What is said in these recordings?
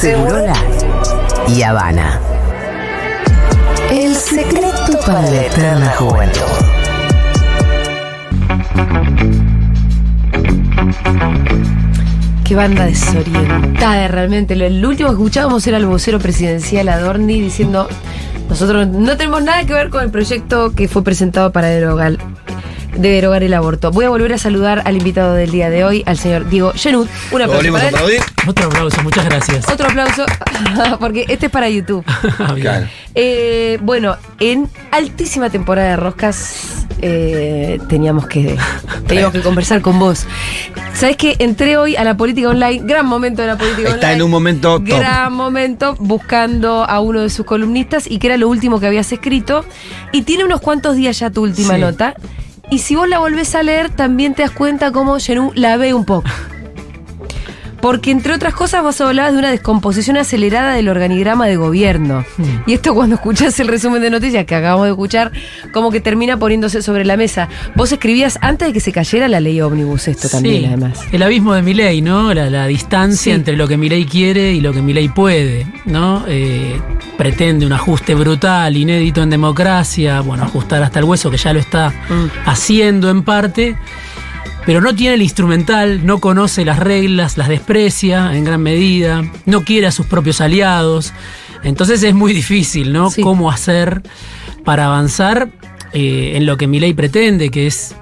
Segurola y Habana. El secreto para la eterna juventud. Qué banda desorientada realmente. Lo- El último que escuchábamos era el vocero presidencial Adorni diciendo nosotros no tenemos nada que ver con el proyecto que fue presentado para derogar, de derogar el aborto. Voy a volver a saludar al invitado del día de hoy, al señor Diego Genut. Un aplauso Volvimos a para él. aplaudir. Otro aplauso, muchas gracias. Otro aplauso, porque este es para YouTube. Ah. Claro. Eh, bueno, en altísima temporada de roscas eh, teníamos que teníamos que conversar con vos. ¿Sabes que Entré hoy a la política online, gran momento de la política Está online. en un momento top. Gran momento buscando a uno de sus columnistas y que era lo último que habías escrito. Y tiene unos cuantos días ya tu última Sí. nota. Y si vos la volvés a leer, también te das cuenta cómo Genú la ve un poco. Porque entre otras cosas vos hablabas de una descomposición acelerada del organigrama de gobierno. Y esto cuando escuchás el resumen de noticias que acabamos de escuchar, como que termina poniéndose sobre la mesa. Vos escribías antes de que se cayera la ley ómnibus esto también, Sí, además. El abismo de Milei, ¿no? La, la distancia Sí. entre lo que Milei quiere y lo que Milei puede, ¿no? Eh, pretende un ajuste brutal, inédito en democracia, bueno, ajustar hasta el hueso, que ya lo está Mm. haciendo en parte, pero no tiene el instrumental, no conoce las reglas, las desprecia en gran medida, no quiere a sus propios aliados. Entonces es muy difícil, ¿no? Sí. Cómo hacer para avanzar eh, en lo que Milei pretende, que es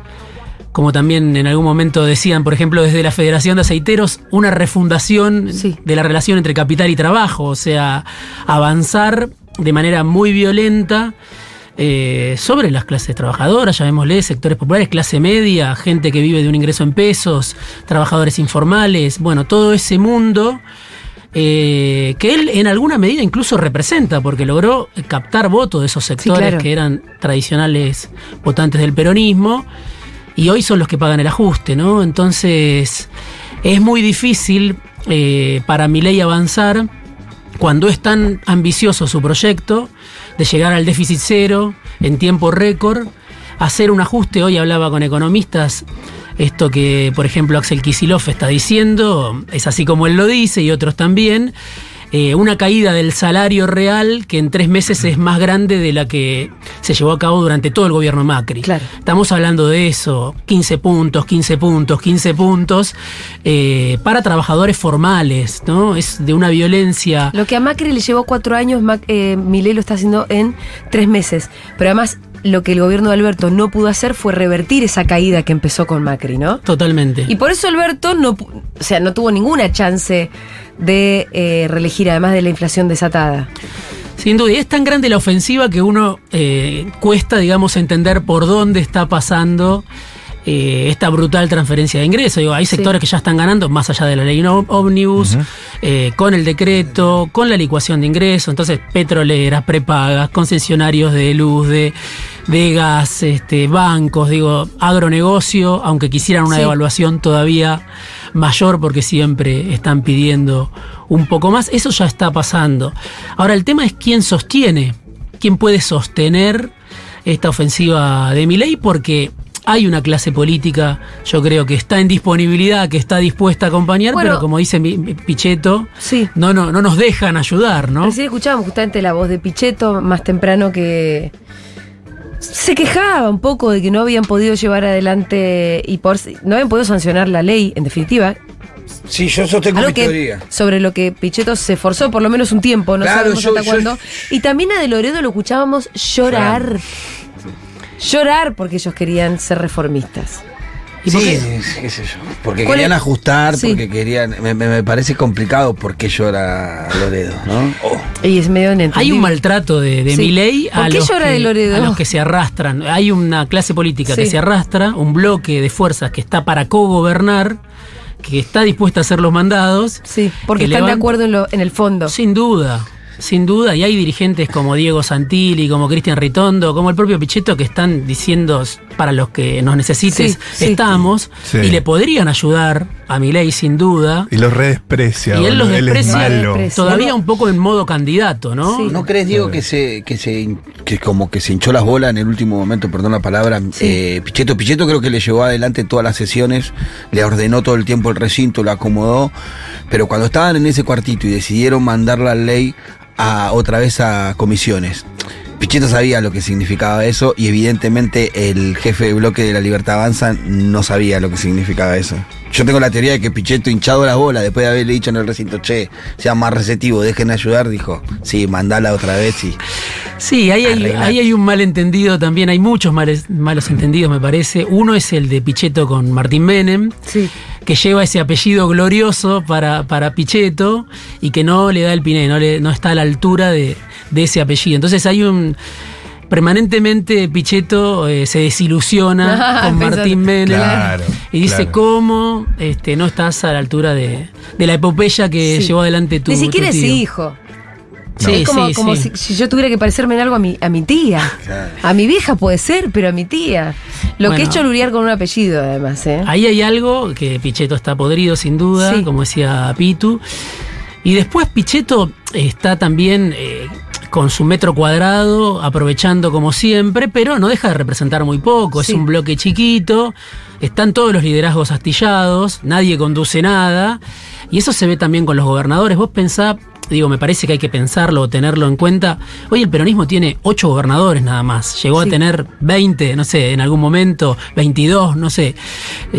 como también en algún momento decían, por ejemplo, desde la Federación de Aceiteros, una refundación Sí. de la relación entre capital y trabajo, o sea, avanzar de manera muy violenta eh, sobre las clases trabajadoras, llamémosle, sectores populares, clase media, gente que vive de un ingreso en pesos, trabajadores informales, bueno, todo ese mundo. eh, que él en alguna medida incluso representa, porque logró captar votos de esos sectores claro. que eran tradicionales votantes del peronismo, y hoy son los que pagan el ajuste, ¿no? Entonces, es muy difícil eh, para Milei avanzar cuando es tan ambicioso su proyecto de llegar al déficit cero en tiempo récord, hacer un ajuste, hoy hablaba con economistas, esto que por ejemplo Axel Kisilov está diciendo, es así como él lo dice y otros también, eh, una caída del salario real que en tres meses es más grande de la que se llevó a cabo durante todo el gobierno Macri. Claro. Estamos hablando de eso, 15 puntos, 15 puntos, 15 puntos, eh, para trabajadores formales, ¿no? Es de una violencia... Lo que a Macri le llevó cuatro años, Mac, eh, Milei lo está haciendo en tres meses. Pero además, lo que el gobierno de Alberto no pudo hacer fue revertir esa caída que empezó con Macri, ¿no? Totalmente. Y por eso Alberto no, o sea, no tuvo ninguna chance de eh, reelegir, además de la inflación desatada. Sin duda, y es tan grande la ofensiva que uno eh, cuesta, digamos, entender por dónde está pasando eh, esta brutal transferencia de ingresos. Digo, hay Sí. sectores que ya están ganando más allá de la ley ómnibus, eh, con el decreto, con la licuación de ingresos, entonces petroleras, prepagas, concesionarios de luz, de, de gas, este, bancos, digo, agronegocio, aunque quisieran una Sí. devaluación todavía mayor porque siempre están pidiendo un poco más. Eso ya está pasando. Ahora el tema es quién sostiene, quién puede sostener esta ofensiva de Milei porque hay una clase política, yo creo que está en disponibilidad, que está dispuesta a acompañar, Bueno. pero como dice Pichetto, Sí. no, no, no nos dejan ayudar, ¿no? Recién escuchábamos justamente la voz de Pichetto más temprano que se quejaba un poco de que no habían podido llevar adelante y por no habían podido sancionar la ley, en definitiva. Sí, yo sostengo Algo mi que, teoría. sobre lo que Pichetto se esforzó por lo menos un tiempo, no Claro, sabemos yo- hasta yo- cuándo. Y también a De Loredo lo escuchábamos llorar. Llorar porque ellos querían ser reformistas. ¿Y por sí, qué? sí, qué sé yo. Porque ¿Cuál querían es? ajustar, Sí. porque querían. Me, me- me parece complicado porque llora Loredo, ¿no? Oh. Y es medio Hay un maltrato de, de Sí. Milei ¿Por a, qué los llora que, de Loredo? a los que se arrastran. Hay una clase política que se arrastra, un bloque de fuerzas que está para cogobernar, que está dispuesta a hacer los mandados. Sí, porque que están de acuerdo en, lo, en el fondo. Sin duda, sin duda. Y hay dirigentes como Diego Santilli, como Cristian Ritondo, como el propio Pichetto que están diciendo para los que nos necesites Sí, estamos Sí. y le podrían ayudar a Milei sin duda. Y los redesprecia. Y él los malo. Desprecia. Todavía un poco en modo candidato, ¿no? Sí. ¿No crees, Diego, que se, que se que como que se hinchó las bolas en el último momento, perdón la palabra, eh, Pichetto? Pichetto creo que le llevó adelante todas las sesiones, le ordenó todo el tiempo el recinto, lo acomodó, Pero cuando estaban en ese cuartito y decidieron mandar la ley a, otra vez a comisiones, Pichetto sabía lo que significaba eso y evidentemente el jefe de bloque de la Libertad Avanza no sabía lo que significaba eso. Yo tengo la teoría de que Pichetto hinchado la bola después de haberle dicho en el recinto, che, sea más receptivo, dejen de ayudar, dijo, sí, mandala otra vez y... Sí, ahí hay, Arreglar. ahí hay un malentendido también, hay muchos males- malos entendidos me parece. Uno es el de Pichetto con Martín Menem, Sí. Que lleva ese apellido glorioso para, para Pichetto y que no le da el piné, no, le- no está a la altura de, de ese apellido. Entonces hay un... Permanentemente Pichetto eh, se desilusiona con Pensando- Martín Menem Claro, y dice claro. cómo este, no estás a la altura de, de la epopeya que Sí. llevó adelante tu Ni siquiera tu es tío. hijo. Sí, es como, sí, como sí. Si, si yo tuviera que parecerme en algo a mi, a mi tía. Claro. A mi vieja puede ser, pero a mi tía. Lo que Bueno. he hecho lurear con un apellido, además, ¿eh? Ahí hay algo que Pichetto está podrido, sin duda, Sí. como decía Pitu. Y después Pichetto está también eh, con su metro cuadrado, aprovechando como siempre, pero no deja de representar muy poco. Sí. Es un bloque chiquito, están todos los liderazgos astillados, nadie conduce nada. Y eso se ve también con los gobernadores. Vos pensá, digo, me parece que hay que pensarlo o tenerlo en cuenta. Hoy el peronismo tiene ocho gobernadores nada más. Llegó Sí. a tener 20, no sé, en algún momento, 22, no sé.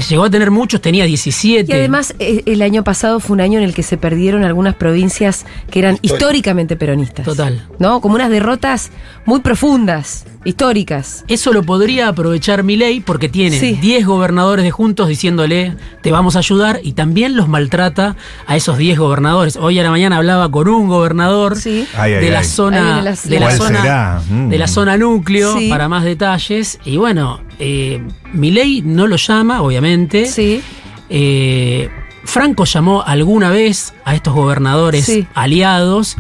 Llegó a tener muchos, tenía 17. Y además, eh, el año pasado fue un año en el que se perdieron algunas provincias que eran Histórico. históricamente peronistas. Total. ¿No? Como unas derrotas muy profundas, históricas. Eso lo podría aprovechar Milei porque tiene Sí. 10 gobernadores de juntos diciéndole te vamos a ayudar y también los maltrata a esos 10 gobernadores. Hoy a la mañana hablaba con un gobernador Sí. Ay, ay, de la ay. Zona de la ¿Cuál zona será? Mm. de la zona núcleo Sí. para más detalles y bueno, eh, Milei no lo llama obviamente. Sí. Eh, Franco llamó alguna vez a estos gobernadores Sí. aliados.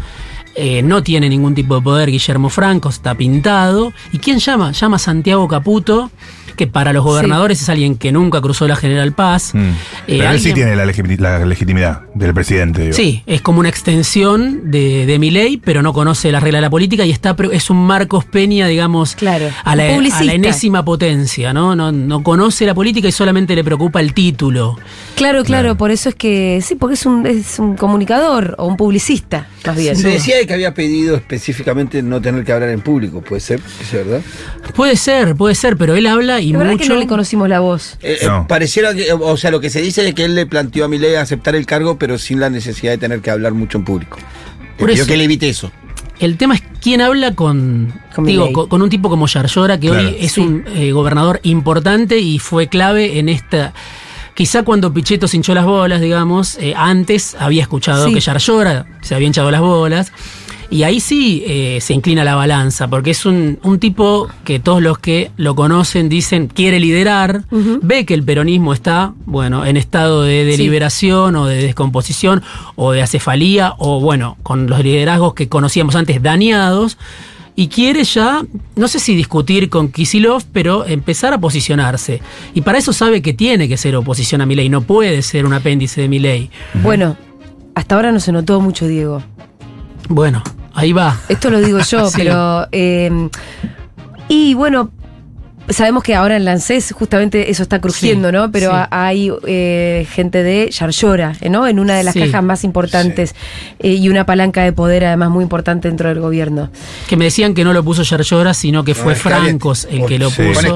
Eh, no tiene ningún tipo de poder Guillermo Franco, está pintado. ¿Y quién llama? Llama a Santiago Caputo, que para los gobernadores es alguien que nunca cruzó la General Paz. Mm. Eh, Pero él sí tiene la, legitimi- la legitimidad del presidente. digo. Sí, es como una extensión de, de mi ley, pero no conoce las reglas de la política y está es un Marcos Peña, digamos, Claro, a, la, la enésima potencia, ¿no? ¿no? No conoce la política y solamente le preocupa el título. Claro, claro, Claro. por eso es que. Sí, porque es un, es un comunicador o un publicista, más bien. Se decía que había pedido específicamente no tener que hablar en público, ¿puede ser? ¿Es verdad? Puede ser, puede ser, pero él habla y La verdad mucho. que no le conocimos la voz. Eh, eh, pareciera que, o sea, lo que se dice es que él le planteó a Milei aceptar el cargo, pero sin la necesidad de tener que hablar mucho en público. Por eso. que le evite eso. El tema es quién habla con, Con digo, con, con un tipo como Yarlora, que Claro. hoy es Sí. un eh, gobernador importante y fue clave en esta. Quizá cuando Pichetto se hinchó las bolas, digamos, eh, antes había escuchado Sí. que Yarlora se había hinchado las bolas. Y ahí sí eh, se inclina la balanza, porque es un, un tipo que todos los que lo conocen dicen quiere liderar, ve que el peronismo está, bueno, en estado de Sí. deliberación o de descomposición o de acefalía o, bueno, con los liderazgos que conocíamos antes dañados y quiere ya, no sé si discutir con Kisilov, pero empezar a posicionarse. Y para eso sabe que tiene que ser oposición a Milei, no puede ser un apéndice de Milei. Bueno, hasta ahora no se notó mucho, Diego. Bueno, ahí va. Esto lo digo yo, Sí. pero. eh, y bueno, sabemos que ahora en Lancés justamente eso está crujiendo, Sí, ¿no? Pero sí. hay eh, gente de Yarlora, ¿eh? ¿no? En una de las Sí. cajas más importantes eh, y una palanca de poder además muy importante dentro del gobierno. Que me decían que no lo puso Yarlora, sino que fue. Francos el que lo puso.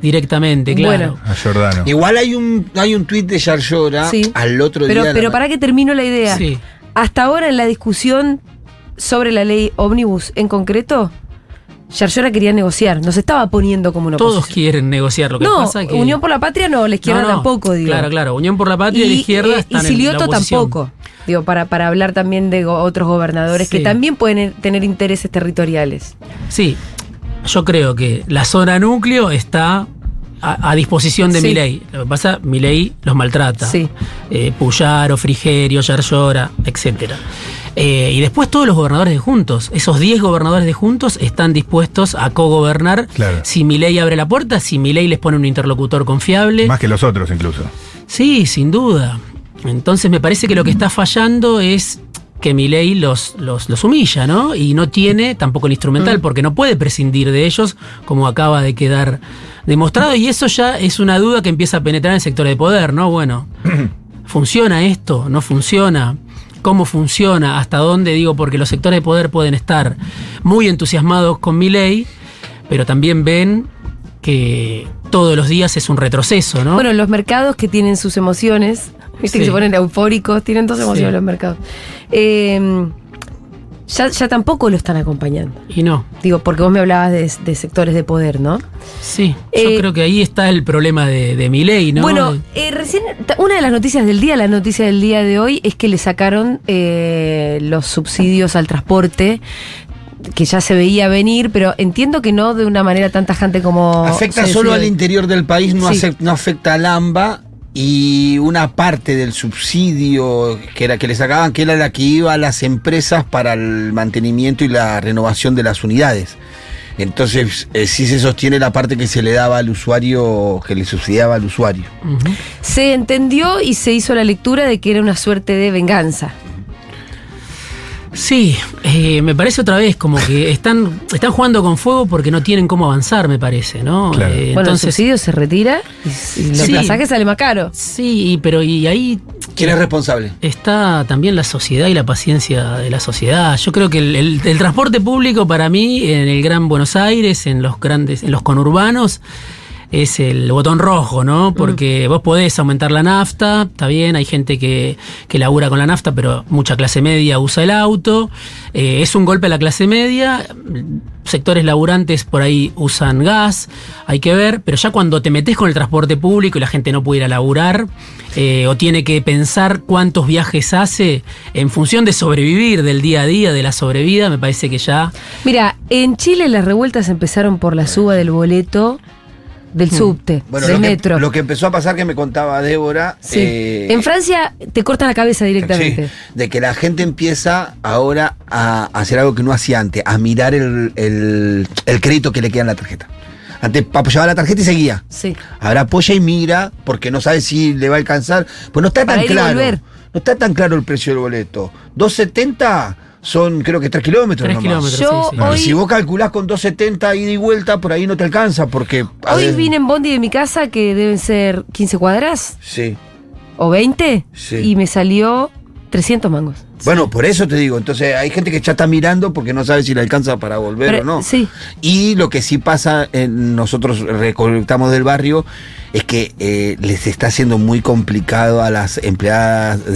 Directamente, claro. Bueno. A Giordano. Igual hay un hay un tuit de Yarlora Sí. al otro Pero, día. pero la- para que termino la idea. Sí. Hasta ahora en la discusión sobre la ley ómnibus en concreto, Yarlora quería negociar, nos estaba poniendo como una Todos oposición. quieren negociar lo que No, pasa que Unión por la Patria no, la izquierda No, no, tampoco, digo. Claro, claro. Unión por la Patria y, la izquierda eh, están y en Silioto la tampoco. Digo, para, para hablar también de otros gobernadores Sí. que también pueden tener intereses territoriales. Sí, yo creo que la zona núcleo está a, a disposición de Sí. Milei. Lo que pasa, Milei los maltrata. Sí. Eh, Puyaro, Frigerio, Yarlora, etcétera. Eh, y después todos los gobernadores de Juntos, esos 10 gobernadores de Juntos están dispuestos a cogobernar Claro. si Milei abre la puerta, si Milei les pone un interlocutor confiable. Más que los otros incluso. Sí, sin duda. Entonces me parece que lo que está fallando es que Milei los, los, los humilla, ¿no? Y no tiene tampoco el instrumental, porque no puede prescindir de ellos, como acaba de quedar demostrado. Y eso ya es una duda que empieza a penetrar en el sector de poder, ¿no? Bueno, ¿funciona esto? ¿No funciona? ¿Cómo funciona? ¿Hasta dónde? Digo, porque los sectores de poder pueden estar muy entusiasmados con mi ley, pero también ven que todos los días es un retroceso, ¿no? Bueno, los mercados que tienen sus emociones, viste que se ponen eufóricos, tienen dos emociones Sí. los mercados. Eh, ya, ya tampoco lo están acompañando. y no. Digo, porque vos me hablabas de, de sectores de poder, ¿no? Sí, yo Eh, creo que ahí está el problema de, de mi ley, ¿no? Bueno, eh, recién, una de las noticias del día, la noticia del día de hoy, es que le sacaron eh, los subsidios al transporte, que ya se veía venir, pero entiendo que no de una manera tan tajante como. Afecta solo al interior del país, no, Sí. no afecta al AMBA y una parte del subsidio que era que le sacaban, que era la que iba a las empresas para el mantenimiento y la renovación de las unidades. Entonces, eh, sí se sostiene la parte que se le daba al usuario, que le subsidiaba al usuario. Se entendió y se hizo la lectura de que era una suerte de venganza. Sí, eh, me parece otra vez como que están, están jugando con fuego porque no tienen cómo avanzar, me parece, ¿no? Claro. Eh, bueno, el subsidio se retira y, y los Sí. pasajes sale más caro. sí, pero y ahí ¿Quién es responsable? está también la sociedad y la paciencia de la sociedad. Yo creo que el, el- el transporte público para mí en el Gran Buenos Aires, en los grandes, en los conurbanos, es el botón rojo, ¿no? Porque vos podés aumentar la nafta, está bien, hay gente que, que labura con la nafta, pero mucha clase media usa el auto. Eh, es un golpe a la clase media. Sectores laburantes por ahí usan gas, hay que ver, pero ya cuando te metes con el transporte público y la gente no puede ir a laburar, eh, o tiene que pensar cuántos viajes hace en función de sobrevivir, del día a día, de la sobrevida, me parece que ya Mira, en Chile las revueltas empezaron por la suba del boleto del subte, Bueno, del lo que, metro. lo que empezó a pasar que me contaba Débora. Sí. eh, en Francia te cortan la cabeza directamente. Sí, de que la gente empieza ahora a hacer algo que no hacía antes, a mirar el, el- el crédito que le queda en la tarjeta. Antes apoyaba la tarjeta y seguía. Sí. Ahora apoya y mira porque no sabe si le va a alcanzar. Pues no está Para tan claro. No está tan claro el precio del boleto. 2.70 son creo que 3 kilómetros. Tres nomás. kilómetros. Yo sí, sí. hoy- Y si vos calculás con 2.70 ida y vuelta, por ahí no te alcanza porque... Hoy ver- vine en Bondi de mi casa que deben ser 15 cuadras Sí. o 20 Sí. y me salió 300 mangos. Bueno, por eso te digo. Entonces hay gente que ya está mirando porque no sabe si le alcanza para volver Pero- o no. sí. Y lo que sí pasa, en nosotros recolectamos del barrio, es que eh, les está haciendo muy complicado a las empleadas de,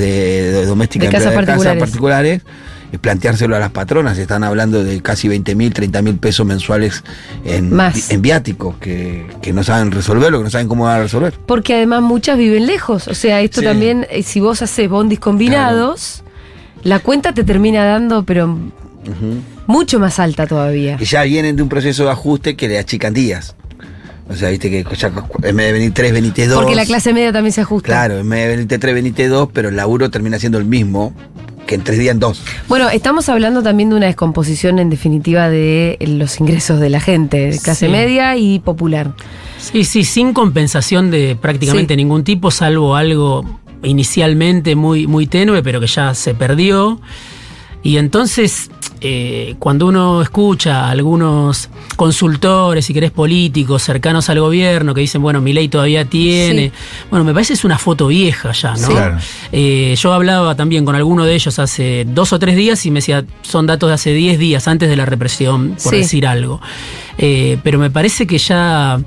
de domésticas De casas empleadas particulares. particulares eh, planteárselo a las patronas. Están hablando de casi 20 mil, 30 mil pesos mensuales en, Más. en viáticos que, que no saben resolverlo, que no saben cómo van a resolver. Porque además muchas viven lejos. O sea, esto Sí. también, eh, si vos haces bondis combinados, la cuenta te termina dando, pero mucho más alta todavía. Y ya vienen de un proceso de ajuste que le achican días. O sea, viste que ya en vez de venir 3, venite 2. Porque la clase media también se ajusta. Claro, en vez de venirte 3, venite 2, pero el laburo termina siendo el mismo que en 3 días en 2. Bueno, estamos hablando también de una descomposición en definitiva de los ingresos de la gente, de clase Sí. media y popular. Sí, sí, sin compensación de prácticamente Sí. ningún tipo, salvo algo inicialmente muy, muy tenue, pero que ya se perdió. Y entonces, eh, cuando uno escucha a algunos consultores, si querés, políticos cercanos al gobierno que dicen, bueno, mi ley todavía tiene. Sí. Bueno, me parece es una foto vieja ya, ¿no? Sí. Claro. Eh, yo hablaba también con alguno de ellos hace dos o tres días y me decía, son datos de hace 10 días antes de la represión, por Sí. decir algo. Eh, pero me parece que ya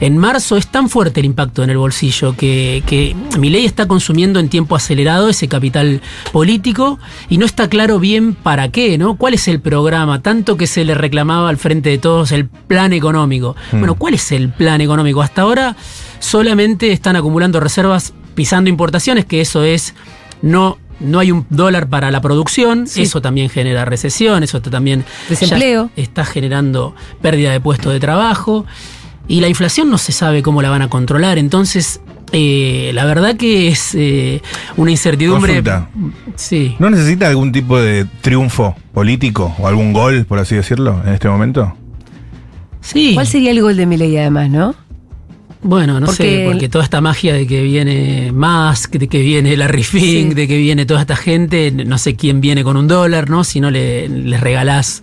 en marzo es tan fuerte el impacto en el bolsillo que, que ley está consumiendo en tiempo acelerado ese capital político y no está claro bien para qué, ¿no? ¿Cuál es el programa? Tanto que se le reclamaba al frente de todos el plan económico. Bueno, ¿cuál es el plan económico? Hasta ahora solamente están acumulando reservas pisando importaciones, que eso es no no hay un dólar para la producción, Sí. eso también genera recesión, eso también Desempleo. está generando pérdida de puestos de trabajo y la inflación no se sabe cómo la van a controlar, entonces eh, la verdad que es eh, una incertidumbre. Consulta. Sí. ¿No necesita algún tipo de triunfo político o algún gol, por así decirlo, en este momento? Sí. ¿Cuál sería el gol de mi ley además, no? Bueno, no Porque sé, porque toda esta magia de que viene Musk, de que viene Larry Fink, Sí. de que viene toda esta gente, no sé quién viene con un dólar, ¿no? Si no le, les regalás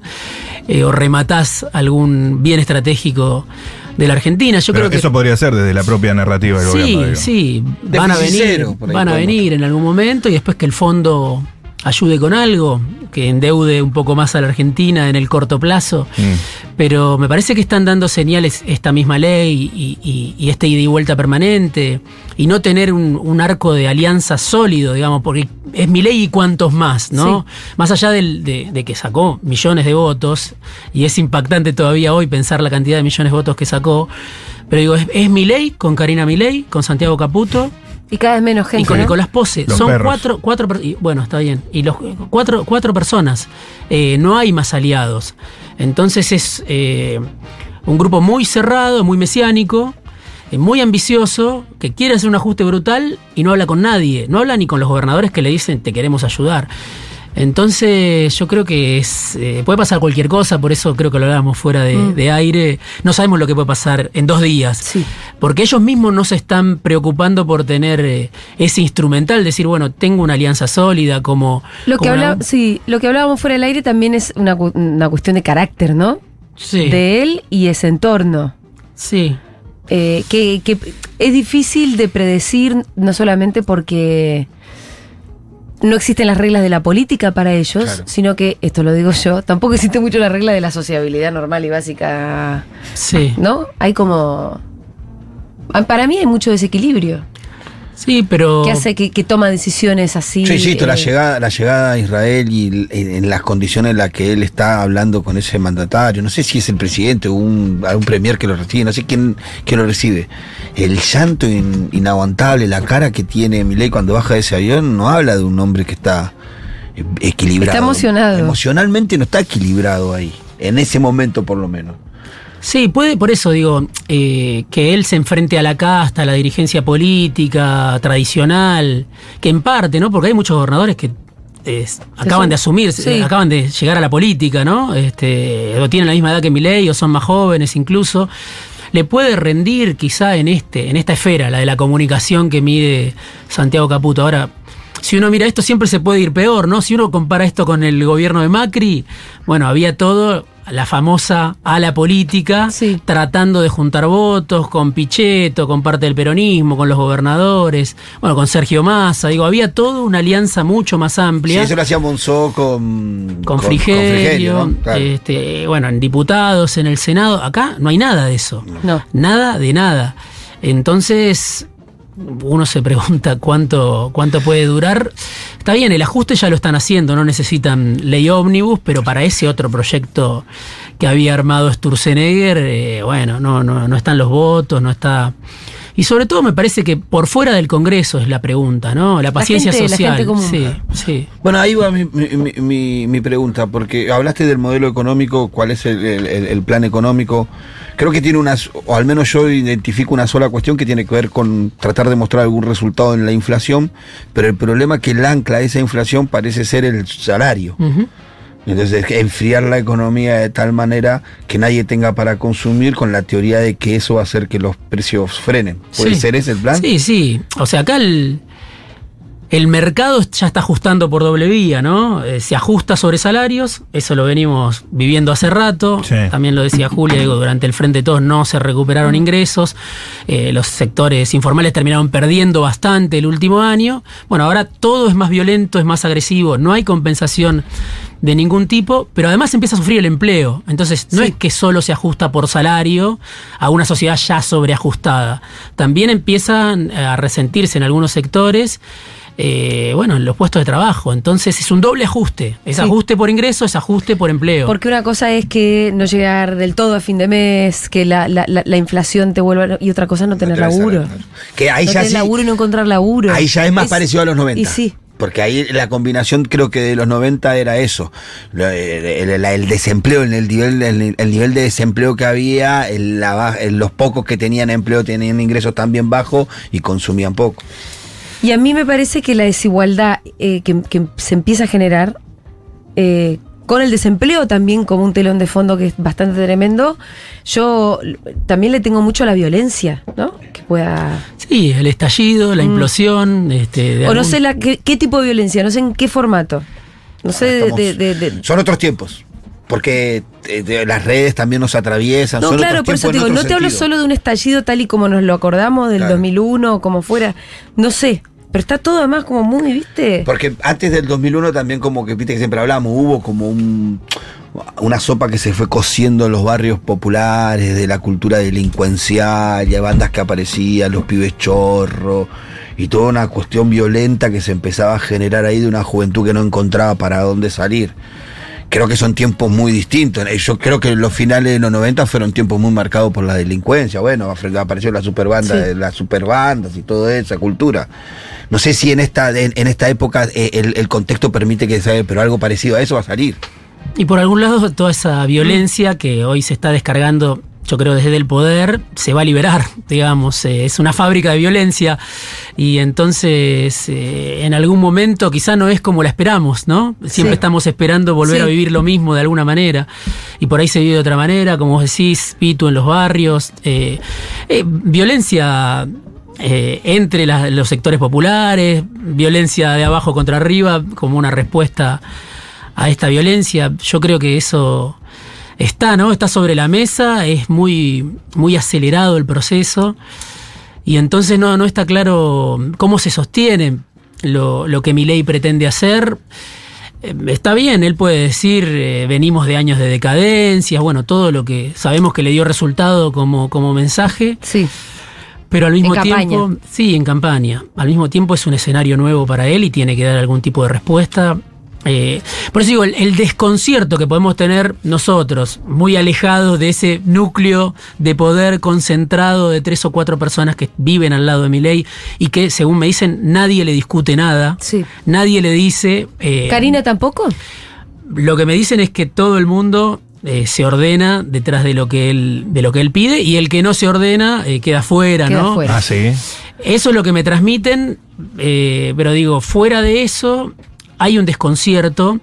eh, o rematás algún bien estratégico de la Argentina. Yo Pero creo que eso podría ser desde la propia narrativa del sí, gobierno. digo. sí, van a venir, van a venir en algún momento y después que el fondo ayude con algo, que endeude un poco más a la Argentina en el corto plazo. Mm. Pero me parece que están dando señales esta misma ley y, y- y este ida y vuelta permanente y no tener un, un arco de alianza sólido, digamos, porque es mi ley y cuántos más, ¿no? Más allá del- de, de que sacó millones de votos y es impactante todavía hoy pensar la cantidad de millones de votos que sacó. Pero digo, es, es Milei con Karina Milei, con Santiago Caputo Y cada vez menos gente. y con ¿no? Nicolás Pose. Los Son perros. cuatro, cuatro y, bueno, está bien. Y los cuatro, cuatro personas. Eh, no hay más aliados. Entonces es eh, un grupo muy cerrado, muy mesiánico, eh, muy ambicioso, que quiere hacer un ajuste brutal y no habla con nadie. No habla ni con los gobernadores que le dicen te queremos ayudar. Entonces yo creo que es, eh, puede pasar cualquier cosa, por eso creo que lo hablábamos fuera de, Mm. de aire. No sabemos lo que puede pasar en dos días. Sí. Porque ellos mismos no se están preocupando por tener eh, ese instrumental, decir, bueno, tengo una alianza sólida como... Lo que, como una- habla- sí, lo que hablábamos fuera del aire también es una, una cuestión de carácter, ¿no? Sí, De él y ese entorno. sí, Eh, que, que es difícil de predecir, no solamente porque no existen las reglas de la política para ellos, Claro. sino que, esto lo digo yo, tampoco existe mucho la regla de la sociabilidad normal y básica, sí. ¿no? Hay como... ah, Para mí hay mucho desequilibrio Sí, pero... que hace que, que toma decisiones así. Yo insisto, la eh, llegada, la llegada a Israel y en las condiciones en las que él está hablando con ese mandatario, no sé si es el presidente o un, algún premier que lo recibe, no sé quién, quién lo recibe. El llanto in- inaguantable, la cara que tiene Milei cuando baja de ese avión, no habla de un hombre que está eh, equilibrado. Está emocionado. Emocionalmente no está equilibrado ahí, en ese momento por lo menos. Sí, puede, por eso digo, eh, que él se enfrente a la casta, a la dirigencia política tradicional, que en parte, ¿no? Porque hay muchos gobernadores que eh, acaban de asumir, sí. eh, acaban de llegar a la política, ¿no? Este, o tienen la misma edad que Milei, o son más jóvenes incluso. Le puede rendir quizá en este, en esta esfera, la de la comunicación que mide Santiago Caputo. Ahora, si uno mira esto, siempre se puede ir peor, ¿no? Si uno compara esto con el gobierno de Macri, bueno, había todo, la famosa ala política, Sí. tratando de juntar votos con Pichetto, con parte del peronismo, con los gobernadores, bueno, con Sergio Massa, digo, había toda una alianza mucho más Sí, amplia. eso lo hacía Monzó con, con Frigerio, ¿no? Claro. este, bueno, en diputados, en el Senado, acá no hay nada de eso. No. Nada de nada. Entonces, uno se pregunta cuánto, cuánto puede durar. Está bien, el ajuste ya lo están haciendo, no necesitan ley ómnibus, pero para ese otro proyecto que había armado Sturzenegger, eh, bueno, no, no, no están los votos, no está. Y sobre todo me parece que por fuera del Congreso es la pregunta, ¿no? La paciencia gente- la social. gente común. Sí, sí. Bueno, ahí va mi, mi- mi- mi- mi pregunta, porque hablaste del modelo económico, cuál es el, el- el- el plan económico. Creo que tiene una, o al menos yo identifico una sola cuestión que tiene que ver con tratar de mostrar algún resultado en la inflación, pero el problema que el ancla de esa inflación parece ser el salario. Entonces, enfriar la economía de tal manera que nadie tenga para consumir con la teoría de que eso va a hacer que los precios frenen. ¿Puede Sí. ser ese el plan? Sí, sí. O sea, acá el, el mercado ya está ajustando por doble vía, ¿no? Eh, se ajusta sobre salarios, eso lo venimos viviendo hace rato. Sí. También lo decía Julia, digo, durante el Frente de Todos no se recuperaron ingresos, eh, los sectores informales terminaron perdiendo bastante el último año. Bueno, ahora todo es más violento, es más agresivo, no hay compensación de ningún tipo, pero además empieza a sufrir el empleo. Entonces, no Sí. es que solo se ajusta por salario a una sociedad ya sobreajustada. También empiezan a resentirse en algunos sectores. Eh, bueno, en los puestos de trabajo. Entonces es un doble ajuste. Es Sí. ajuste por ingreso, es ajuste por empleo. Porque una cosa es que no llegar del todo a fin de mes, que la, la- la- la inflación te vuelva. Y otra cosa es no tener tener laburo. claro. Que ahí no ya tener sí- laburo y no encontrar laburo. Ahí ya es más parecido a los 90. Y sí. Porque ahí la combinación creo que de los 90 era eso. Lo- El, el- el desempleo, en el nivel, el, el nivel de desempleo que había, el- la ba- el- los pocos que tenían empleo tenían ingresos también bajos y consumían poco. Y a mí me parece que la desigualdad eh, que, que se empieza a generar eh, con el desempleo también como un telón de fondo que es bastante tremendo, yo también le tengo mucho a la violencia, ¿no? Que pueda... Sí, el estallido, la Mm. implosión. Este, de O no sé la, qué, qué tipo de violencia, no sé en qué formato. No sé de- Estamos- de- de- de- Son otros tiempos. porque eh, de- las redes también nos atraviesan. No, son claro, por eso te digo, no te hablo solo de un estallido tal y como nos lo acordamos del Claro. 2001 o como fuera. No sé, pero está todo además como muy, ¿viste? Porque antes del 2001 también como que, viste que siempre hablamos, hubo como un, una sopa que se fue cociendo en los barrios populares, de la cultura delincuencial, y bandas que aparecían, los pibes chorro, y toda una cuestión violenta que se empezaba a generar ahí de una juventud que no encontraba para dónde salir. Creo que son tiempos muy distintos. Eh, Yo creo que los finales de los 90 fueron tiempos muy marcados por la delincuencia. Bueno, apareció la superbanda, Sí. las superbandas y toda esa cultura. No sé si en esta, en, en esta época eh, el, el contexto permite que se pero algo parecido a eso va a salir. Y por algún lado, toda esa violencia que hoy se está descargando, yo creo, desde el poder, se va a liberar, digamos. eh, es una fábrica de violencia. Y entonces, eh, en algún momento, quizá no es como la esperamos, ¿no? Siempre Sí. estamos esperando volver Sí. a vivir lo mismo de alguna manera. Y por ahí se vive de otra manera, como vos decís, Pitu en los barrios. eh, violencia. eh, entre la- los sectores populares, violencia de abajo contra arriba, como una respuesta a esta violencia. Yo creo que eso está, ¿no? Está sobre la mesa, es muy, muy acelerado el proceso. Y entonces no, no está claro cómo se sostiene lo, lo que mi ley pretende hacer. Eh, Está bien, él puede decir, eh, venimos de años de decadencia, bueno, todo lo que sabemos que le dio resultado como, como mensaje, Sí. pero al mismo En tiempo, campaña. sí, en campaña, al mismo tiempo es un escenario nuevo para él y tiene que dar algún tipo de respuesta. Eh, por eso digo, el, el desconcierto que podemos tener nosotros, muy alejados de ese núcleo de poder concentrado de tres o cuatro personas que viven al lado de mi ley y que, según me dicen, nadie le discute nada, Sí. nadie le dice... eh, ¿Karina tampoco? lo que me dicen es que todo el mundo eh, se ordena detrás de lo que él de lo que él pide y el que no se ordena eh, queda fuera, Queda ¿no? fuera. Ah, sí. Eso es lo que me transmiten, eh, pero digo, fuera de eso hay un desconcierto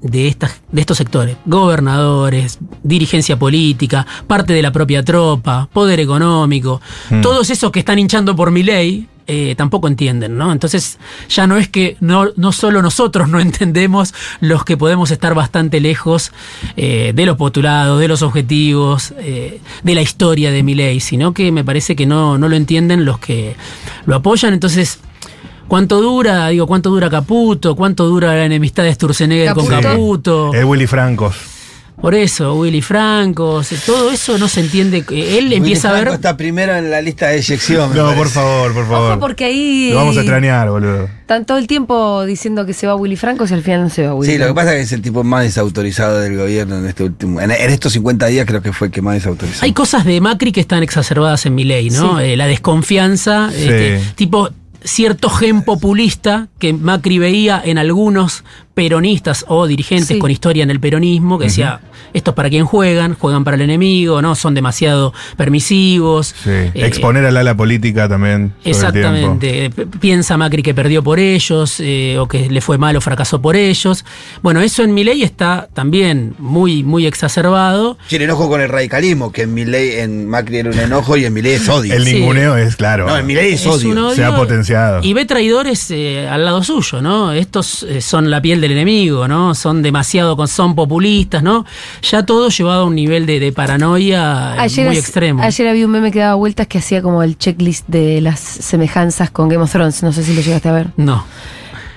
de, estas, de estos sectores, gobernadores, dirigencia política, parte de la propia tropa, poder económico, todos esos que están hinchando por mi ley. eh, tampoco entienden, ¿no? Entonces ya no es que no, no solo nosotros no entendemos los que podemos estar bastante lejos eh, de los postulados, de los objetivos, eh, de la historia de mi ley, sino que me parece que no, no lo entienden los que lo apoyan. Entonces, ¿Cuánto dura? Digo, ¿cuánto dura Caputo? ¿Cuánto dura la enemistad de Sturzenegger con Caputo. El Willy Francos. Por eso, Willy Franco, se- todo eso no se entiende. Él empieza a Willy ver. Franco está primero en la lista de eyección. No, por favor, por favor. Ojo, porque ahí. Lo vamos a extrañar, boludo. Están todo el tiempo diciendo que se va Willy Franco y al final no se va Willy Sí, lo que pasa es que es el tipo más desautorizado del gobierno en este último. En, en estos 50 días creo que fue el que más desautorizó. Hay cosas de Macri que están exacerbadas en mi ley, ¿no? Sí. Eh, la desconfianza, Sí. este, tipo cierto gen populista que Macri veía en algunos peronistas o dirigentes Sí. con historia en el peronismo, que decía, estos para quién juegan, juegan para el enemigo, ¿no? Son demasiado permisivos. Sí. Eh, Exponer al ala política también. el. Exactamente. Piensa Macri que perdió por ellos, eh, o que le fue mal o fracasó por ellos. Bueno, eso en mi ley está también muy, muy exacerbado. Tiene enojo con el radicalismo, que en mi ley, en Macri era un enojo y en mi ley es odio. El Sí. ninguneo es claro. No, en mi ley es, Es odio. un odio Se ha potenciado. Y ve traidores eh, al lado suyo, ¿no? Estos eh, son la piel del enemigo, ¿no? Son demasiado, son populistas, ¿no? Ya todo llevado a un nivel de, de paranoia Ayer, muy extremo. ayer había un meme que daba vueltas que hacía como el checklist de las semejanzas con Game of Thrones. No sé si lo llegaste a ver. No.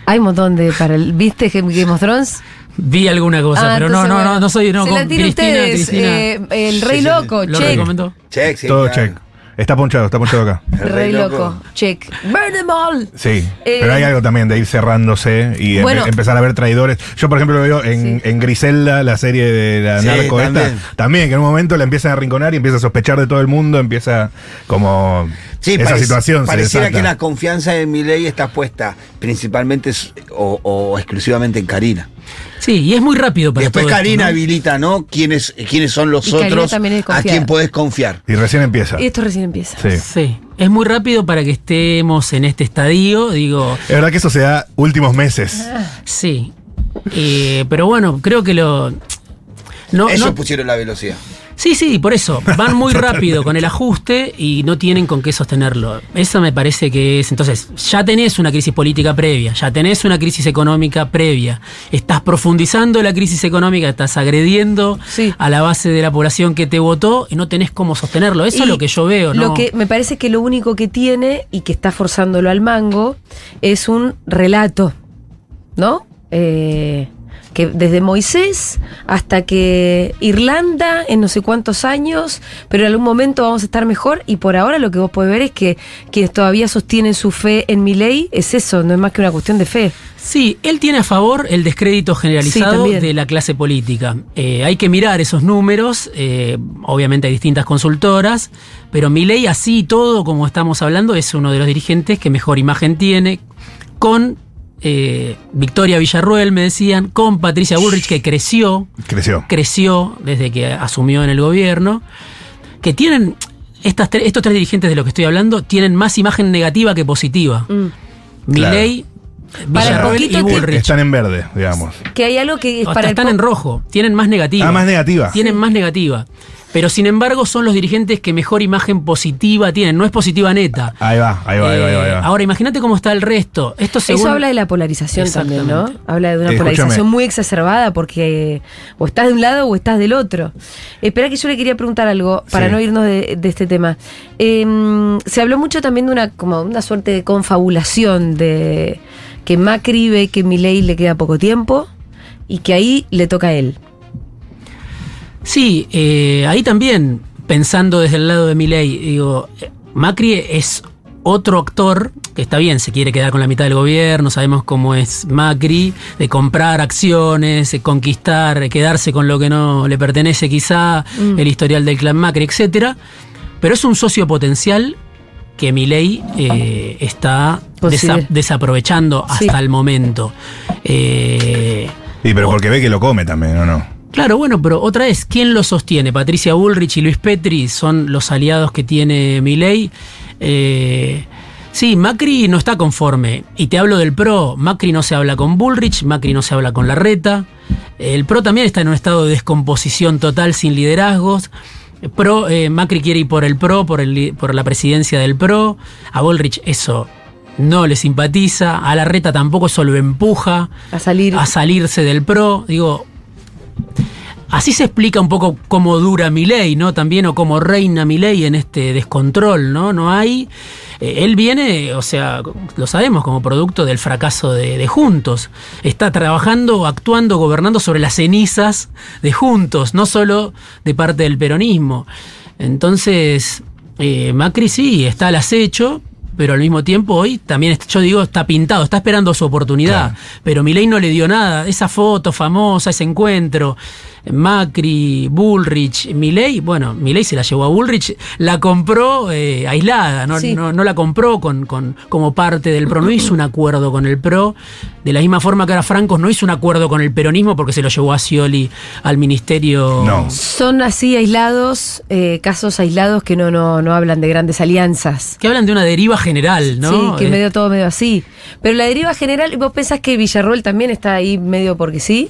Hay un montón de para el, ¿Viste Game of Thrones? Vi alguna cosa, Ah, pero no, no, no, no soy, no, Se con la tiran Cristina, ustedes. Cristina. eh, el Rey Sí, sí, Loco, lo check. recomendó. Check, sí, Todo claro. check. Está ponchado, está ponchado acá. Rey Loco, check. Burn them all. Sí, Eh, pero hay algo también de ir cerrándose y empe- empezar a ver traidores. Yo, por ejemplo, lo veo en, Sí. en Griselda, la serie de la Sí, narco también. esta, también, que en un momento la empiezan a arrinconar y empieza a sospechar de todo el mundo, empieza como Sí, esa parec- situación Pareciera que la confianza en mi ley está puesta principalmente o, o exclusivamente en Karina. Sí, y es muy rápido para Después todo esto, Karina ¿no? habilita, ¿no? ¿Quiénes, quiénes son los Y otros a quién podés confiar? Y recién empieza. Y esto recién empieza. Sí. Sí, es muy rápido para que estemos en este estadio, digo, Es verdad que eso se da últimos meses. sí. Eh, pero bueno, creo que lo... No, Ellos no- pusieron la velocidad. Sí, sí, por eso. Van muy rápido con el ajuste y no tienen con qué sostenerlo. Eso me parece que es. Entonces, ya tenés una crisis política previa, ya tenés una crisis económica previa. Estás profundizando la crisis económica, estás agrediendo Sí. a la base de la población que te votó y no tenés cómo sostenerlo. Eso es lo que yo veo, ¿no? Lo que me parece que lo único que tiene y que está forzándolo al mango es un relato, ¿no? Eh, que desde Moisés hasta que Irlanda en no sé cuántos años, pero en algún momento vamos a estar mejor y por ahora lo que vos podés ver es que quienes todavía sostienen su fe en mi ley es eso, no es más que una cuestión de fe. Sí, él tiene a favor el descrédito generalizado de la clase política. Eh, hay que mirar esos números, eh, obviamente hay distintas consultoras, pero Milei así y todo, como estamos hablando, es uno de los dirigentes que mejor imagen tiene, con eh, Victoria Villarruel, me decían, con Patricia Bullrich, que creció, Creció. creció desde que asumió en el gobierno, que tienen, estas tre- estos tres dirigentes de los que estoy hablando, tienen más imagen negativa que positiva. Mm. Milei, Para Villarroel poquito y Bullrich. Están en verde, digamos. Que hay algo que para el están en rojo, tienen más negativa. Ah, más negativa. Tienen más negativa. Pero sin embargo son los dirigentes que mejor imagen positiva tienen, no es positiva neta. Ahí va, ahí va, ahí va, ahí va, ahí Eh, va. Ahora imagínate cómo está el resto. Esto según... Eso habla de la polarización también, ¿no? Habla de una Eh, polarización escúchame. muy exacerbada porque o estás de un lado o estás del otro. Espera que yo le quería preguntar algo para Sí. no irnos de, de este tema. Eh, se habló mucho también de una como una suerte de confabulación de que Macri ve que Milei le queda poco tiempo y que ahí le toca a él. Sí, eh, ahí también, pensando desde el lado de Milei, digo, Macri es otro actor que está bien, se quiere quedar con la mitad del gobierno, sabemos cómo es Macri, de comprar acciones, de conquistar, de quedarse con lo que no le pertenece quizá, el historial del clan Macri, etcétera. Pero es un socio potencial que Milei eh, está desa- desaprovechando Sí. hasta el momento. Eh, Y pero porque ve que lo come también, ¿o no? Claro, bueno, pero otra vez, ¿quién lo sostiene? Patricia Bullrich y Luis Petri son los aliados que tiene Milei. Eh, sí, Macri no está conforme. Y te hablo del PRO. Macri no se habla con Bullrich, Macri no se habla con Larreta. El PRO también está en un estado de descomposición total sin liderazgos. Pro, eh, Macri quiere ir por el PRO, por, el li- por la presidencia del PRO. A Bullrich eso no le simpatiza. A Larreta tampoco eso lo empuja A salir. a salirse del PRO. Digo, así se explica un poco cómo dura mi ley, ¿no? También, o cómo reina mi ley en este descontrol, ¿no? No hay. eh, él viene, o sea, lo sabemos, como producto del fracaso de, de Juntos. Está trabajando, actuando, gobernando sobre las cenizas de Juntos, no solo de parte del peronismo. Entonces, eh, Macri sí, está al acecho, pero al mismo tiempo hoy también, yo digo, está pintado, está esperando su oportunidad. Claro. Pero Milei no le dio nada. Esa foto famosa, ese encuentro, Macri, Bullrich, Milei, bueno, Milei se la llevó a Bullrich, la compró eh, aislada, no, Sí. no, no la compró con, con- como parte del PRO, no hizo un acuerdo con el PRO, de la misma forma que ahora Francos no hizo un acuerdo con el peronismo porque se lo llevó a Scioli al ministerio. No. Son así aislados, eh, casos aislados que no, no, no hablan de grandes alianzas. Que hablan de una deriva general, ¿no? Sí, que Eh, medio todo medio así. Pero la deriva general, ¿vos pensás que Villarroel también está ahí medio porque sí?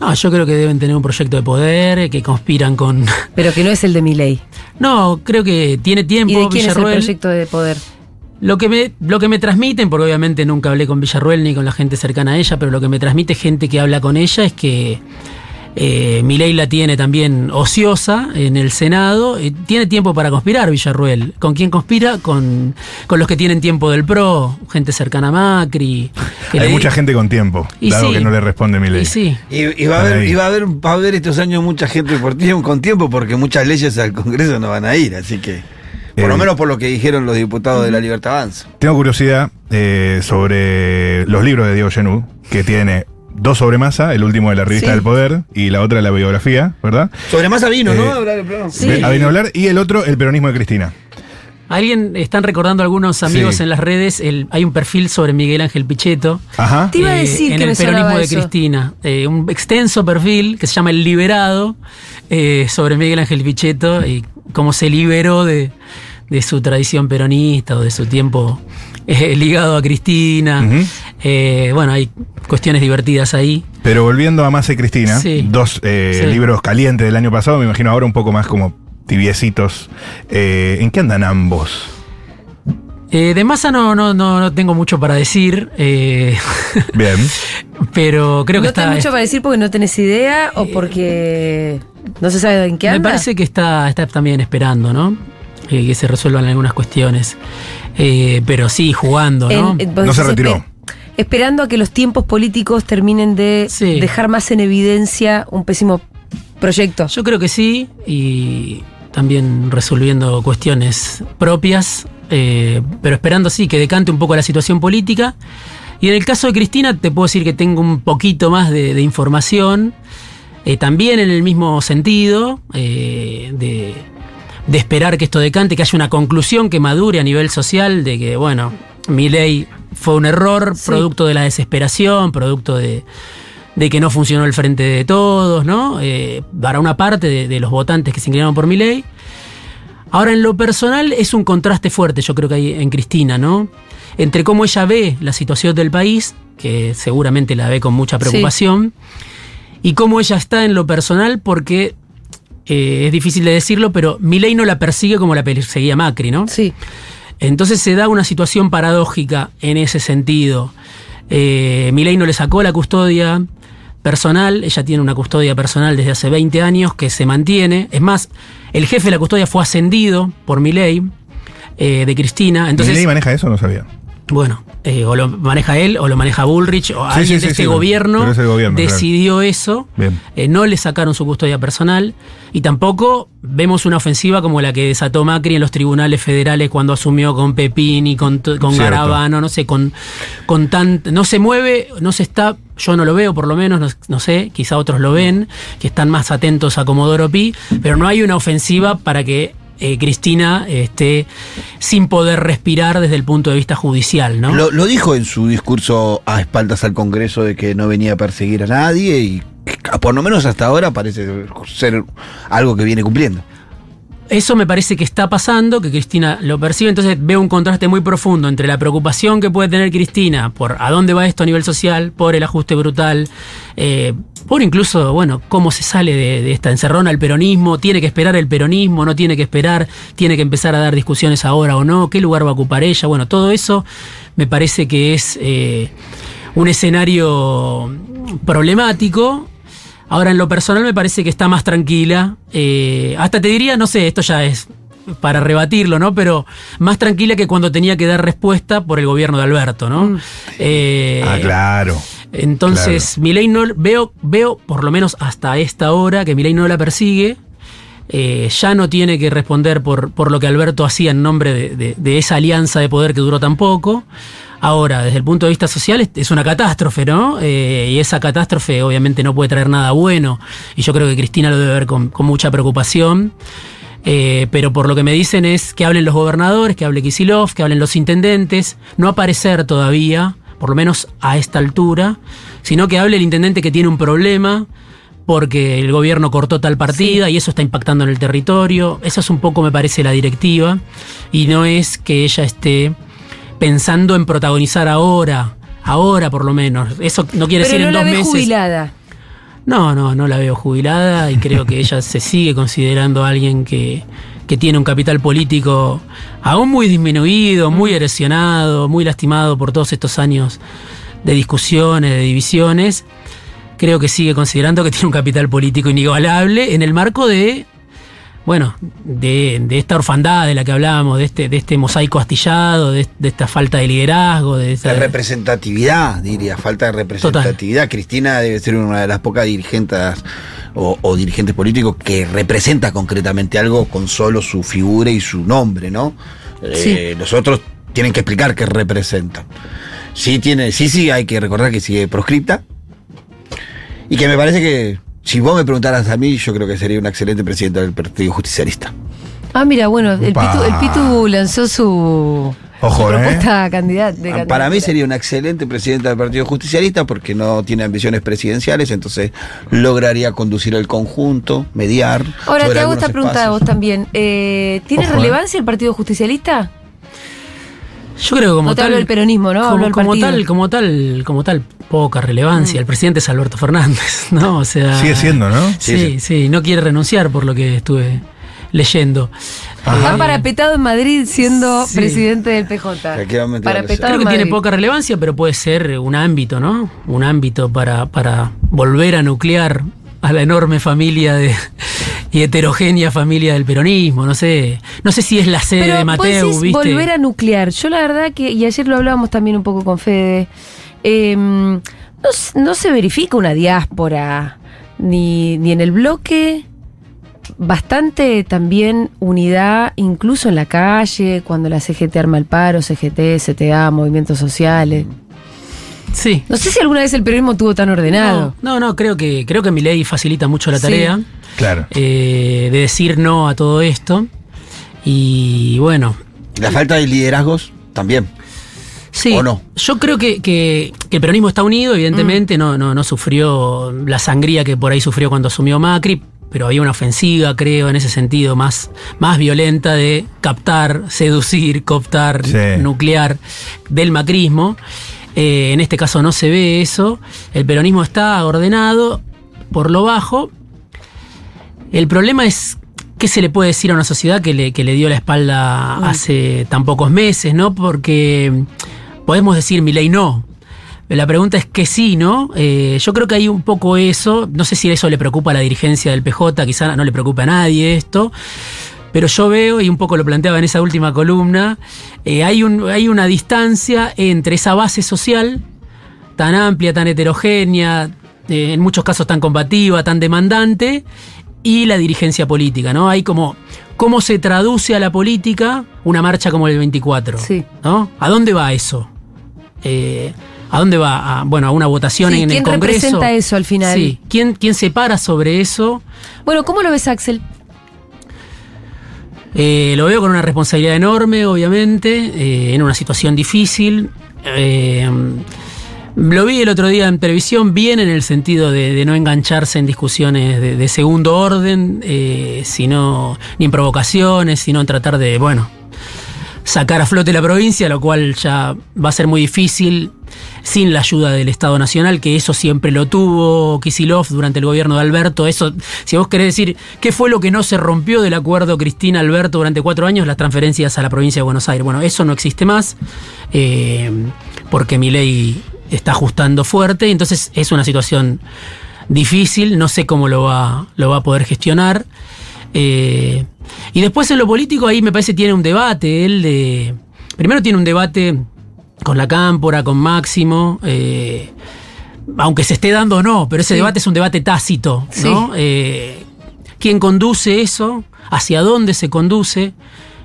No, yo creo que deben tener un proyecto de poder, que conspiran con... Pero que no es el de Milei. No, creo que tiene tiempo ¿Y de quién es el proyecto de poder? Lo que, me, lo que me transmiten, porque obviamente nunca hablé con Villarruel ni con la gente cercana a ella, pero lo que me transmite gente que habla con ella es que eh, Milei la tiene también ociosa en el Senado. y tiene tiempo para conspirar Villarruel. ¿Con quién conspira? Con, con los que tienen tiempo del PRO, gente cercana a Macri. Hay le- mucha gente con tiempo, Y dado sí. que no le responde mi ley. Y sí. Y, y va, a haber, y va a haber, va a haber estos años mucha gente por tiempo, con tiempo porque muchas leyes al Congreso no van a ir, así que por Eh, lo menos por lo que dijeron los diputados de la Libertad Avanza. Tengo curiosidad eh, sobre los libros de Diego Genú, que tiene dos sobre masa, el último de la revista Sí. del poder y la otra de la biografía, ¿verdad? Sobre masa vino, Eh, ¿no? Hablar programa. Sí. A a hablar, y el otro, el peronismo de Cristina. Alguien, están recordando algunos amigos Sí. en las redes, el- hay un perfil sobre Miguel Ángel Pichetto. Ajá. Te iba a eh, decir en que el me sonaba peronismo de eso. Cristina. Eh, un extenso perfil que se llama El Liberado eh, sobre Miguel Ángel Pichetto y cómo se liberó de, de su tradición peronista o de su tiempo eh, ligado a Cristina. Eh, bueno, hay cuestiones divertidas ahí. Pero volviendo a Massa y Cristina, Sí. dos eh, Sí. libros calientes del año pasado, me imagino ahora un poco más como tibiecitos. Eh, ¿En qué andan ambos? Eh, de masa no, no, no, no tengo mucho para decir, eh, Bien. pero creo que ¿No está. tenés mucho para decir porque no tenés idea o porque no se sabe en qué anda? Me parece que está, está también esperando, ¿no? Eh, que se resuelvan algunas cuestiones. Eh, pero sí, jugando, ¿no? En- No se retiró. espe- Esperando a que los tiempos políticos terminen de Sí. dejar más en evidencia un pésimo proyecto. Yo creo que sí, y también resolviendo cuestiones propias, eh, pero esperando sí que decante un poco la situación política. Y en el caso de Cristina, te puedo decir que tengo un poquito más de, de información, eh, también en el mismo sentido, eh, de, de esperar que esto decante, que haya una conclusión que madure a nivel social, de que, bueno, mi ley fue un error, Sí. producto de la desesperación, producto de, de que no funcionó el frente de todos, ¿no? Eh, para una parte de, de los votantes que se inclinaron por mi ley. Ahora, en lo personal, es un contraste fuerte, yo creo que hay en Cristina, ¿no? Entre cómo ella ve la situación del país, que seguramente la ve con mucha preocupación, y cómo ella está en lo personal, porque eh, es difícil de decirlo, pero mi ley no la persigue como la perseguía Macri, ¿no? Sí. Entonces se da una situación paradójica en ese sentido. Eh, Milei no le sacó la custodia personal, ella tiene una custodia personal desde hace 20 años que se mantiene. Es más, el jefe de la custodia fue ascendido por Milei, eh, de Cristina. ¿Entonces, Entonces, maneja eso? No sabía. Bueno, eh, o lo maneja él o lo maneja Bullrich o Sí, alguien sí, de sí, este gobierno, es claro. decidió eso. Eh, no le sacaron su custodia personal y tampoco vemos una ofensiva como la que desató Macri en los tribunales federales cuando asumió con Pepini, con, t- con Cierto. Garabano, no sé, con, con tan... No se mueve, no se está... Yo no lo veo, por lo menos, no, no sé, quizá otros lo ven, que están más atentos a Comodoro Pi, pero no hay una ofensiva para que eh, Cristina esté sin poder respirar desde el punto de vista judicial, ¿no? Lo, lo dijo en su discurso a espaldas al Congreso de que no venía a perseguir a nadie y por lo menos hasta ahora parece ser algo que viene cumpliendo. Eso me parece que está pasando, que Cristina lo percibe, entonces veo un contraste muy profundo entre la preocupación que puede tener Cristina por a dónde va esto a nivel social, por el ajuste brutal, eh, por incluso, bueno, cómo se sale de, de esta encerrona el peronismo, tiene que esperar el peronismo, no tiene que esperar, tiene que empezar a dar discusiones ahora o no, qué lugar va a ocupar ella, bueno, todo eso me parece que es eh, un escenario problemático. Ahora, en lo personal, me parece que está más tranquila. Eh, hasta te diría, no sé, esto ya es para rebatirlo, ¿no? Pero más tranquila que cuando tenía que dar respuesta por el gobierno de Alberto, ¿no? Eh, ah, claro. Entonces, Milei no veo, veo, por lo menos hasta esta hora, que Milei no la persigue. Eh, ya no tiene que responder por, por lo que Alberto hacía en nombre de, de- de esa alianza de poder que duró tan poco. Ahora, desde el punto de vista social, es- una catástrofe, ¿no? Eh, y esa catástrofe obviamente no puede traer nada bueno. Y yo creo que Cristina lo debe ver con, con mucha preocupación. Eh, pero por lo que me dicen es que hablen los gobernadores, que hable Kisilov, que hablen los intendentes, no aparecer todavía, por lo menos a esta altura, sino que hable el intendente que tiene un problema porque el gobierno cortó tal partida y eso está impactando en el territorio. Esa es un poco, me parece, la directiva. Y no es que ella esté pensando en protagonizar ahora, ahora por lo menos. Eso no quiere Pero decir no en la dos meses. jubilada. No, no, no la veo jubilada y creo que ella se sigue considerando alguien que, que tiene un capital político aún muy disminuido, muy erosionado, muy lastimado por todos estos años de discusiones, de divisiones. Creo que sigue considerando que tiene un capital político inigualable en el marco de, bueno, de, de esta orfandad de la que hablábamos, de este, de este mosaico astillado, de, de esta falta de liderazgo, de esa- La representatividad, diría, falta de representatividad. Cristina debe ser una de las pocas dirigentes o, o dirigentes políticos que representa concretamente algo con solo su figura y su nombre, ¿no? Eh, los otros tienen que explicar qué representan. Sí, tiene, sí, sí, hay que recordar que sigue proscripta. Y que me parece que, si vos me preguntaras a mí, yo creo que sería una excelente presidenta del Partido Justicialista. Ah, mira, bueno, el. Pitu, el Pitu lanzó su, Ojo, su ¿eh? propuesta candidata. de Ah, Para mí sería una excelente presidenta del Partido Justicialista porque no tiene ambiciones presidenciales, entonces lograría conducir el conjunto, mediar. Ahora te hago esta pregunta a vos también. Eh, ¿Tiene Ojo, ¿eh? relevancia el Partido Justicialista? Yo creo que como No te tal. hablo del peronismo, ¿no? Como, tal, como tal, como tal, poca relevancia. El presidente es Alberto Fernández, ¿no? O sea. Sigue siendo, ¿no? Sí, Sí, sí, no quiere renunciar por lo que estuve leyendo. Está Eh, parapetado en Madrid siendo Sí. presidente del PJ. Parapetado Creo que tiene poca relevancia, pero puede ser un ámbito, ¿no? Un ámbito para, para volver a nuclear a la enorme familia de, y heterogénea familia del peronismo. No sé, no sé si es la sede Pero de vos Mateo, decís ¿viste? volver a nuclear. Yo la verdad que, y ayer lo hablábamos también un poco con Fede, eh, no, no se verifica una diáspora, ni, ni en el bloque, bastante también unidad, incluso en la calle, cuando la CGT arma el paro, CGT, CTA, movimientos sociales. Sí. No sé si alguna vez el periodismo tuvo tan ordenado. No, no, no, creo que, creo que mi ley facilita mucho la Sí. tarea Claro. eh, de decir no a todo esto. Y bueno, La falta de liderazgos también. Sí, ¿O no? yo creo que, que- que el peronismo está unido, evidentemente, no, no, no sufrió la sangría que por ahí sufrió cuando asumió Macri, pero había una ofensiva, creo, en ese sentido, más, más violenta de captar, seducir, cooptar, Sí. nuclear del macrismo. Eh, en este caso no se ve eso. El peronismo está ordenado por lo bajo. El problema es qué se le puede decir a una sociedad que le, que le dio la espalda hace tan pocos meses, ¿no? Porque podemos decir mi ley no. La pregunta es que sí, ¿no? Eh, yo creo que hay un poco eso. No sé si eso le preocupa a la dirigencia del PJ, quizá no le preocupa a nadie esto. Pero yo veo, y un poco lo planteaba en esa última columna, eh, hay, un, hay una distancia entre esa base social tan amplia, tan heterogénea, eh, en muchos casos tan combativa, tan demandante, y la dirigencia política, ¿no? Hay como cómo se traduce a la política una marcha como el 24, Sí. ¿no? ¿A dónde va eso? Eh, ¿A dónde va? A, bueno, a una votación Sí, en el ¿quién Congreso. representa eso al final? Sí, ¿quién, quién se para sobre eso? Bueno, ¿cómo lo ves, Axel? Eh, lo veo con una responsabilidad enorme, obviamente, eh, en una situación difícil. Eh, lo vi el otro día en televisión bien en el sentido de, no engancharse en discusiones de, de segundo orden, eh, sino ni en provocaciones, sino en tratar de, bueno, sacar a flote la provincia, lo cual ya va a ser muy difícil sin la ayuda del Estado Nacional, que eso siempre lo tuvo Kisilov durante el gobierno de Alberto. Eso, si vos querés decir qué fue lo que no se rompió del acuerdo Cristina-Alberto durante cuatro años, las transferencias a la provincia de Buenos Aires. Bueno, eso no existe más, eh, porque mi ley está ajustando fuerte, entonces es una situación difícil, no sé cómo lo va, lo va a poder gestionar. Eh, y después en lo político ahí me parece tiene un debate, él de... Primero tiene un debate con la Cámpora, con Máximo, eh, aunque se esté dando o no, pero ese Sí. debate es un debate tácito, ¿no? Eh, ¿Quién conduce eso? ¿Hacia dónde se conduce?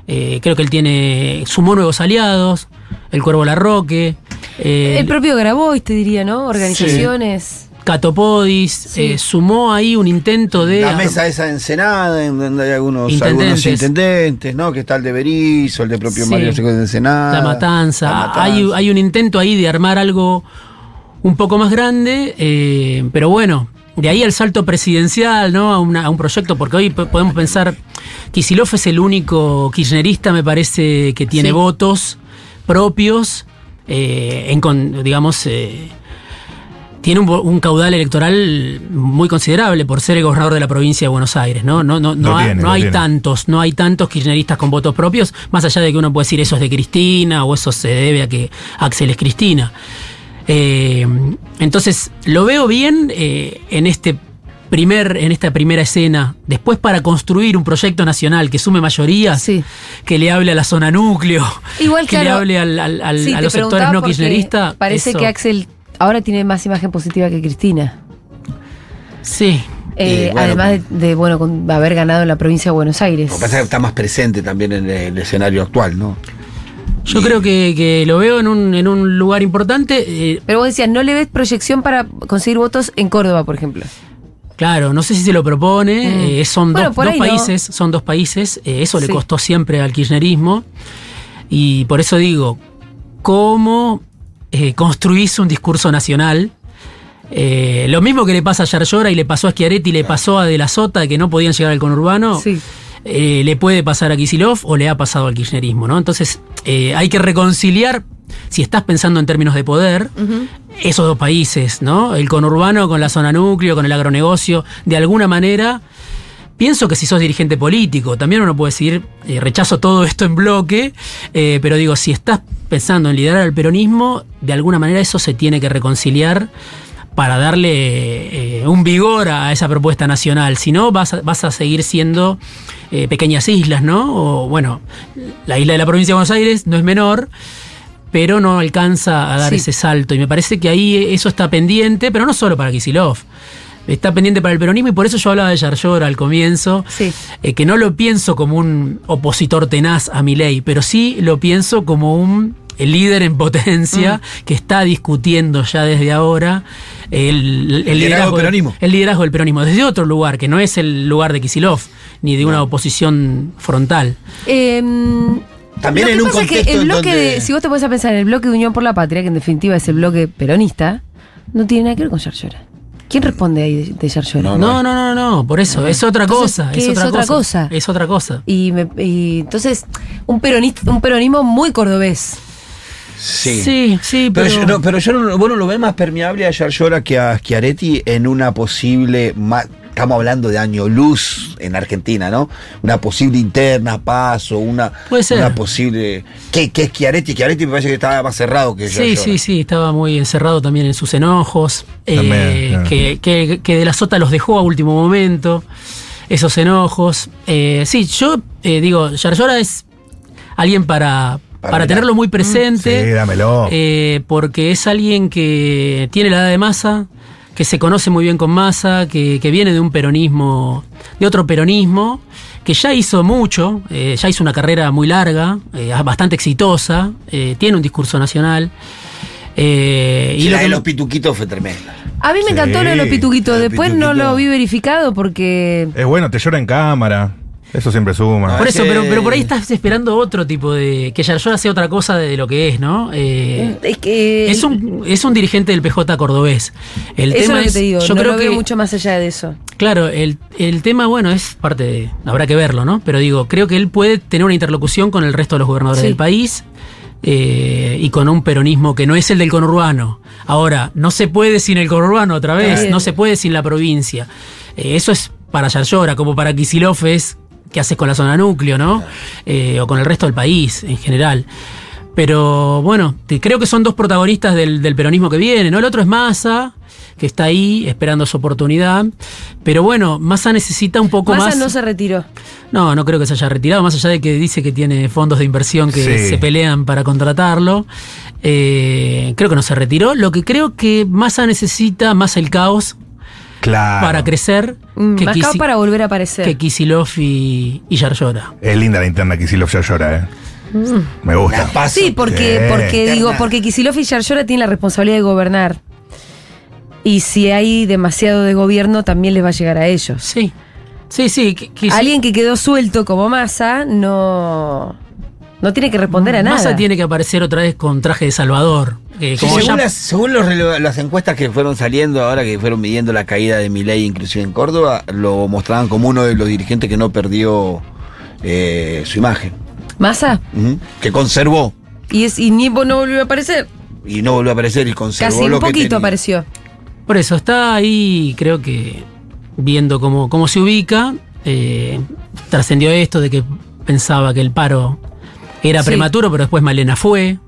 Eh, creo que él tiene, sumó nuevos aliados, el Cuervo Larroque, El propio Grabois, te diría, ¿no? Organizaciones. Catopodis, Sí. eh, sumó ahí un intento de... La mesa esa de Ensenada, en donde hay algunos Intendentes. intendentes, algunos intendentes ¿no? Que está el de Berizo, el de propio Sí. Mario Seco de Ensenada. La matanza. La Matanza. Hay, hay un intento ahí de armar algo un poco más grande, eh, pero bueno, de ahí al salto presidencial, ¿no? A, una- a un proyecto, porque hoy po- podemos pensar, Kisilov es el único kirchnerista, me parece, que tiene Sí. votos propios, eh, en digamos, eh, tiene un, un caudal electoral muy considerable por ser el gobernador de la provincia de Buenos Aires, ¿no? No, no, no, tiene, no hay tiene. tantos, no hay tantos kirchneristas con votos propios, más allá de que uno puede decir eso es de Cristina o eso se debe a que Axel es Cristina. Eh, entonces, lo veo bien eh, en este primer, en esta primera escena. Después para construir un proyecto nacional que sume mayorías, Sí. que le hable a la zona núcleo, Igual, que le hable al- al- al- Sí, a los sectores no kirchneristas. Parece eso- que Axel ahora tiene más imagen positiva que Cristina. Sí. Eh, bueno, además de, de, bueno, con haber ganado en la provincia de Buenos Aires. Lo que pasa es que está más presente también en el escenario actual, ¿no? Yo Y- creo que, que lo veo en un, en un lugar importante. eh, Pero vos decías, no le ves proyección para conseguir votos en Córdoba, por ejemplo. claro, no sé si se lo propone. Mm. eh, son Bueno, dos, no. países, son dos países. eh, eso le costó siempre al kirchnerismo. Y por eso digo, ¿cómo eh, construís un discurso nacional? Eh, lo mismo que le pasa a Yarlora y le pasó a Schiaretti y le pasó a De la Sota, que no podían llegar al conurbano. Sí. eh, le puede pasar a Kisilov o le ha pasado al kirchnerismo, ¿no? Entonces, hay que reconciliar, si estás pensando en términos de poder, esos dos países, ¿no? El conurbano con la zona núcleo, con el agronegocio, de alguna manera. Pienso que si sos dirigente político, también uno puede decir, eh, rechazo todo esto en bloque, eh, pero digo, si estás pensando en liderar el peronismo, de alguna manera eso se tiene que reconciliar para darle eh, un vigor a esa propuesta nacional. Si no, vas a, vas a seguir siendo eh, pequeñas islas, ¿no? O bueno, la isla de la provincia de Buenos Aires no es menor, pero no alcanza a dar Sí. ese salto. Y me parece que ahí eso está pendiente, pero no solo para Kisilov. Está pendiente para el peronismo y por eso yo hablaba de Yarlora al comienzo, Sí. eh, que no lo pienso como un opositor tenaz a mi ley, pero sí lo pienso como un el líder en potencia Mm. que está discutiendo ya desde ahora el, el liderazgo del peronismo. el liderazgo del peronismo, desde otro lugar, que no es el lugar de Kisilov, ni de una oposición frontal. Em, También lo en que un pasa es que contexto el bloque donde- de, si vos te pones a pensar en el bloque de Unión por la Patria, que en definitiva es el bloque peronista, no tiene nada que ver con Yarlora. ¿Quién responde ahí de, Yarlora? No, No, no, no, no, por eso, es otra Entonces, cosa, ¿qué es es otra, otra cosa, cosa? Es otra cosa. Y, me- y entonces, un peronista, un peronismo muy cordobés. Sí. Sí, sí, Pero, pero, yo, no, pero yo no, vos no lo ves más permeable a Yarlora que a Schiaretti en una posible. ma- estamos hablando de año luz en Argentina, ¿no? Una posible interna, paso, una, Puede ser. una posible. ¿Qué, qué es Schiaretti? Schiaretti me parece que estaba más cerrado que Sí, Yarlora. sí, sí, estaba muy encerrado también en sus enojos, eh, claro. que, que- que de la sota los dejó a último momento, esos enojos. Eh, sí, yo eh, digo, Yarlora es alguien para, Para tenerlo muy presente. Sí, dámelo. Eh, porque es alguien que tiene la edad de masa, que se conoce muy bien con masa, que, que viene de un peronismo, de otro peronismo, que ya hizo mucho, eh, ya hizo una carrera muy larga, eh, bastante exitosa, eh, tiene un discurso nacional. eh, Y lo la que de los pituquitos fue tremenda. A mí me Sí, encantó lo de los pituquitos. Después no lo vi verificado porque. Es bueno, te llora en cámara. Eso siempre suma. por eso, ese- pero, pero por ahí estás esperando otro tipo de. que Yarlora sea otra cosa de lo que es, ¿no? Eh, Es que. es, un, es un dirigente del PJ cordobés. El eso tema es lo que te digo. yo no creo lo que veo mucho más allá de eso. Claro, el, el tema, bueno, es parte de. Habrá que verlo, ¿no? Pero digo, creo que él puede tener una interlocución con el resto de los gobernadores Sí. del país eh, y con un peronismo que no es el del conurbano. Ahora, no se puede sin el conurbano otra vez, Bien. no se puede sin la provincia. Eh, eso es para Yarlora, como para Kisilov es qué haces con la zona núcleo, ¿no? Eh, o con el resto del país en general. Pero bueno, te- creo que son dos protagonistas del, del peronismo que viene, ¿no? El otro es Massa, que está ahí esperando su oportunidad. Pero bueno, Massa necesita un poco Massa más. no se retiró. No, no creo que se haya retirado, más allá de que dice que tiene fondos de inversión que Sí. se pelean para contratarlo. Eh, creo que no se retiró. Lo que creo que Massa necesita más el caos Claro. para crecer Mm, que, Más cao Kisi- para volver a aparecer. que Kisilov y, y Yarlora. Es linda la interna Kisilov ya llora, ¿eh? Mm. Me gusta. Paso. Sí, porque, Sí. porque digo, porque Kisilov y Yarlora tienen la responsabilidad de gobernar. Y si hay demasiado de gobierno, también les va a llegar a ellos. Sí, sí, sí. Alguien que quedó suelto como Massa no, no tiene que responder a nada. Massa tiene que aparecer otra vez con traje de Salvador. Eh, según ya- las, según los las encuestas que fueron saliendo ahora, que fueron midiendo la caída de Milei inclusive en Córdoba, lo mostraban como uno de los dirigentes que no perdió eh, su imagen, Massa. Ujú. que conservó Y, es, y ni no volvió a aparecer. y no volvió a aparecer y conservó Casi un poquito apareció. Por eso, está ahí, creo que viendo cómo, cómo se ubica. eh, trascendió esto de que pensaba que el paro era Sí. prematuro, pero después Malena fue.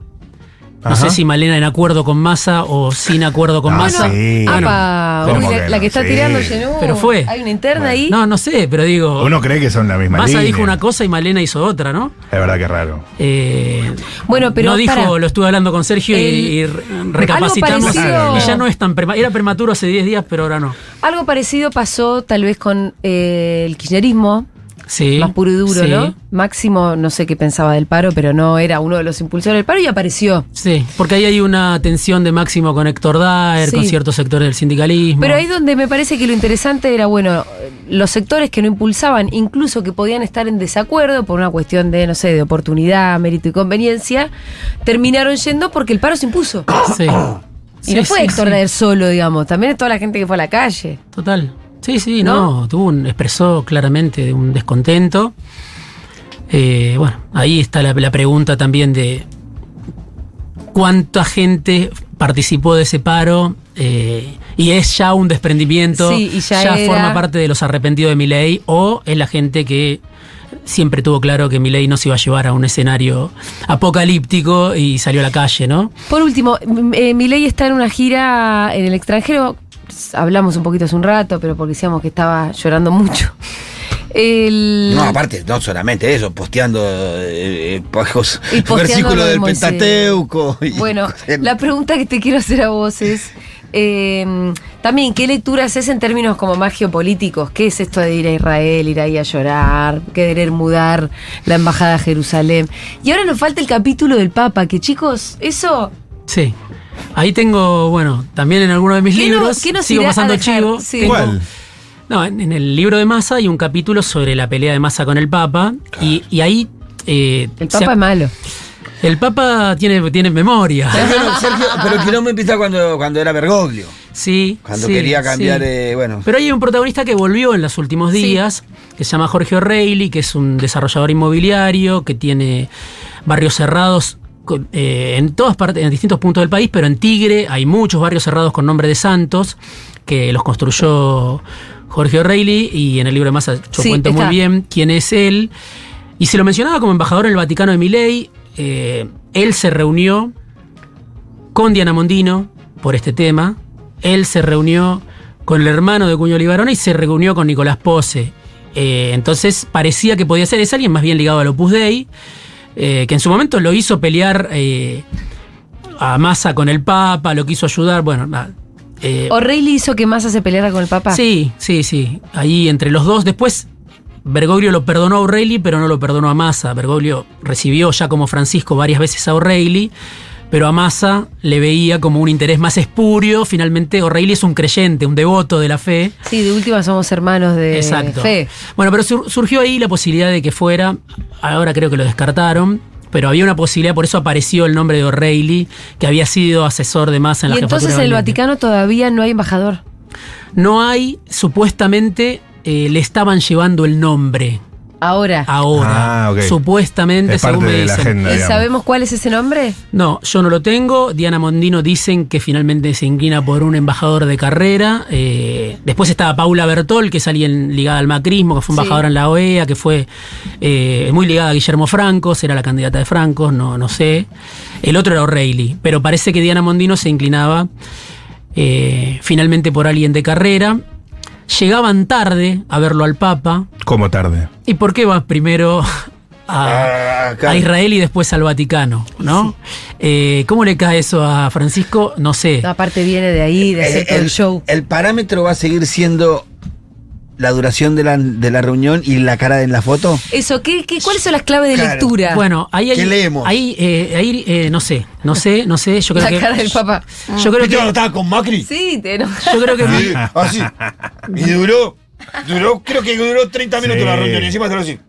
No Ajá. sé si Malena en acuerdo con Massa o sin acuerdo con Ah, Massa. sí. Bueno, Apa, ¿cómo uy, la, que la no? que está Sí. tirando Yenú. Pero fue. Hay una interna ahí. no, no sé, pero digo. Uno cree que son la misma Massa línea. dijo una cosa y Malena hizo otra, ¿no? Es verdad que es raro. Eh, Bueno, pero no dijo, lo estuve hablando con Sergio y- El- y, re- recapacitamos. parecido- Y ya no es tan prema- Era prematuro hace 10 días, pero ahora no. Algo parecido pasó tal vez con eh, el kirchnerismo, Sí. más puro y duro, sí, ¿no? Máximo, no sé qué pensaba del paro, pero no era uno de los impulsores del paro y apareció. Sí, porque ahí hay una tensión de Máximo con Héctor Daer, Sí. con ciertos sectores del sindicalismo. Pero ahí donde me parece que lo interesante era, bueno, los sectores que no impulsaban, incluso que podían estar en desacuerdo por una cuestión de, no sé, de oportunidad, mérito y conveniencia, terminaron yendo porque el paro se impuso. Sí. Y no fue sí, Héctor. Daer solo, digamos, también es toda la gente que fue a la calle. Total. Sí, sí, ¿No? no, tuvo un, expresó claramente un descontento. Eh, bueno, ahí está la, la pregunta también de cuánta gente participó de ese paro eh, y es ya un desprendimiento, Sí, y ya era- forma parte de los arrepentidos de Milei o es la gente que siempre tuvo claro que Milei no se iba a llevar a un escenario apocalíptico y salió a la calle, ¿no? Por último, eh, Milei está en una gira en el extranjero. Hablamos un poquito hace un rato, pero porque decíamos que estaba llorando mucho. El- No, aparte, no solamente eso, posteando eh, eh, pajos- Y posteando versículos lo de del Moisés. Pentateuco. y Bueno, la pregunta que te quiero hacer a vos es. eh, también, ¿qué lectura haces en términos como más geopolíticos? ¿Qué es esto de ir a Israel, ir ahí a llorar, querer mudar la embajada a Jerusalén? Y ahora nos falta el capítulo del Papa, que chicos, eso Sí. Ahí tengo, bueno, también en alguno de mis ¿Qué no- libros, qué nos sigo pasando chivo. Sí. tengo- ¿Cuál? No, en, en el libro de Massa hay un capítulo sobre la pelea de Massa con el Papa y, y ahí... eh, el Papa es malo. el Papa tiene, tiene memoria. Sergio, Sergio, pero el quilombo empieza cuando, cuando era Bergoglio. Sí. Cuando sí, quería cambiar, sí. eh, bueno. Pero hay un protagonista que volvió en los últimos Sí. días, que se llama Jorge O'Reilly, que es un desarrollador inmobiliario, que tiene barrios cerrados eh, en todas partes, en distintos puntos del país, pero en Tigre hay muchos barrios cerrados con nombre de santos, que los construyó Jorge O'Reilly, y en el libro de Massa yo Sí, cuento está. muy bien quién es él. Y se lo mencionaba como embajador en el Vaticano de Milei. eh, él se reunió con Diana Mondino por este tema. Él se reunió con el hermano de Cuño Libarona y se reunió con Nicolás Pose. Eh, entonces parecía que podía ser, es alguien más bien ligado al Opus Dei, eh, que en su momento lo hizo pelear eh, a Massa con el Papa, lo quiso ayudar, bueno, nada. Eh, ¿O'Reilly hizo que Massa se peleara con el Papa? Sí, sí, sí. Ahí entre los dos. Después, Bergoglio lo perdonó a O'Reilly, pero no lo perdonó a Massa. Bergoglio recibió ya como Francisco varias veces a O'Reilly, pero a Massa le veía como un interés más espurio. Finalmente, O'Reilly es un creyente, un devoto de la fe. Sí, de última somos hermanos de Exacto. fe. Bueno, pero sur- surgió ahí la posibilidad de que fuera. Ahora creo que lo descartaron. Pero había una posibilidad, por eso apareció el nombre de O'Reilly, que había sido asesor de Massa en Y la entonces jefatura en el. Vaticano todavía no hay embajador. No hay, supuestamente, eh, le estaban llevando el nombre Ahora. ahora. Ah, ok. Supuestamente, Es parte según me de la dicen. agenda. ¿Eh, digamos. ¿Sabemos cuál es ese nombre? No, yo no lo tengo. Diana Mondino dicen que finalmente se inclina por un embajador de carrera. Eh, después estaba Paula Bertol, que es alguien ligada al macrismo, que fue Sí. embajadora en la OEA, que fue eh, muy ligada a Guillermo Franco, era la candidata de Franco, no, no sé. El otro era O'Reilly, pero parece que Diana Mondino se inclinaba eh, finalmente por alguien de carrera. Llegaban tarde a verlo al Papa. Como tarde. ¿Y por qué vas primero a, Ah, a Israel y después al Vaticano? ¿no? Eh, ¿Cómo le cae eso a Francisco? No sé. Aparte viene de ahí, de hacer Eh, todo el show. el parámetro va a seguir siendo la duración de la, de la reunión y la cara en la foto. Eso, ¿qué, qué, cuáles son las claves de Claro. lectura? Bueno, ahí hay. ¿Qué leemos? Ahí, eh, ahí, eh, no sé, no sé, no sé. Yo creo la que. cara del Papa. Yo creo ¿Viste que. estaba con Macri? Sí, te. Yo creo que. Sí, así. Y duró, duró, creo que duró 30 minutos Sí. la reunión y encima estaba así.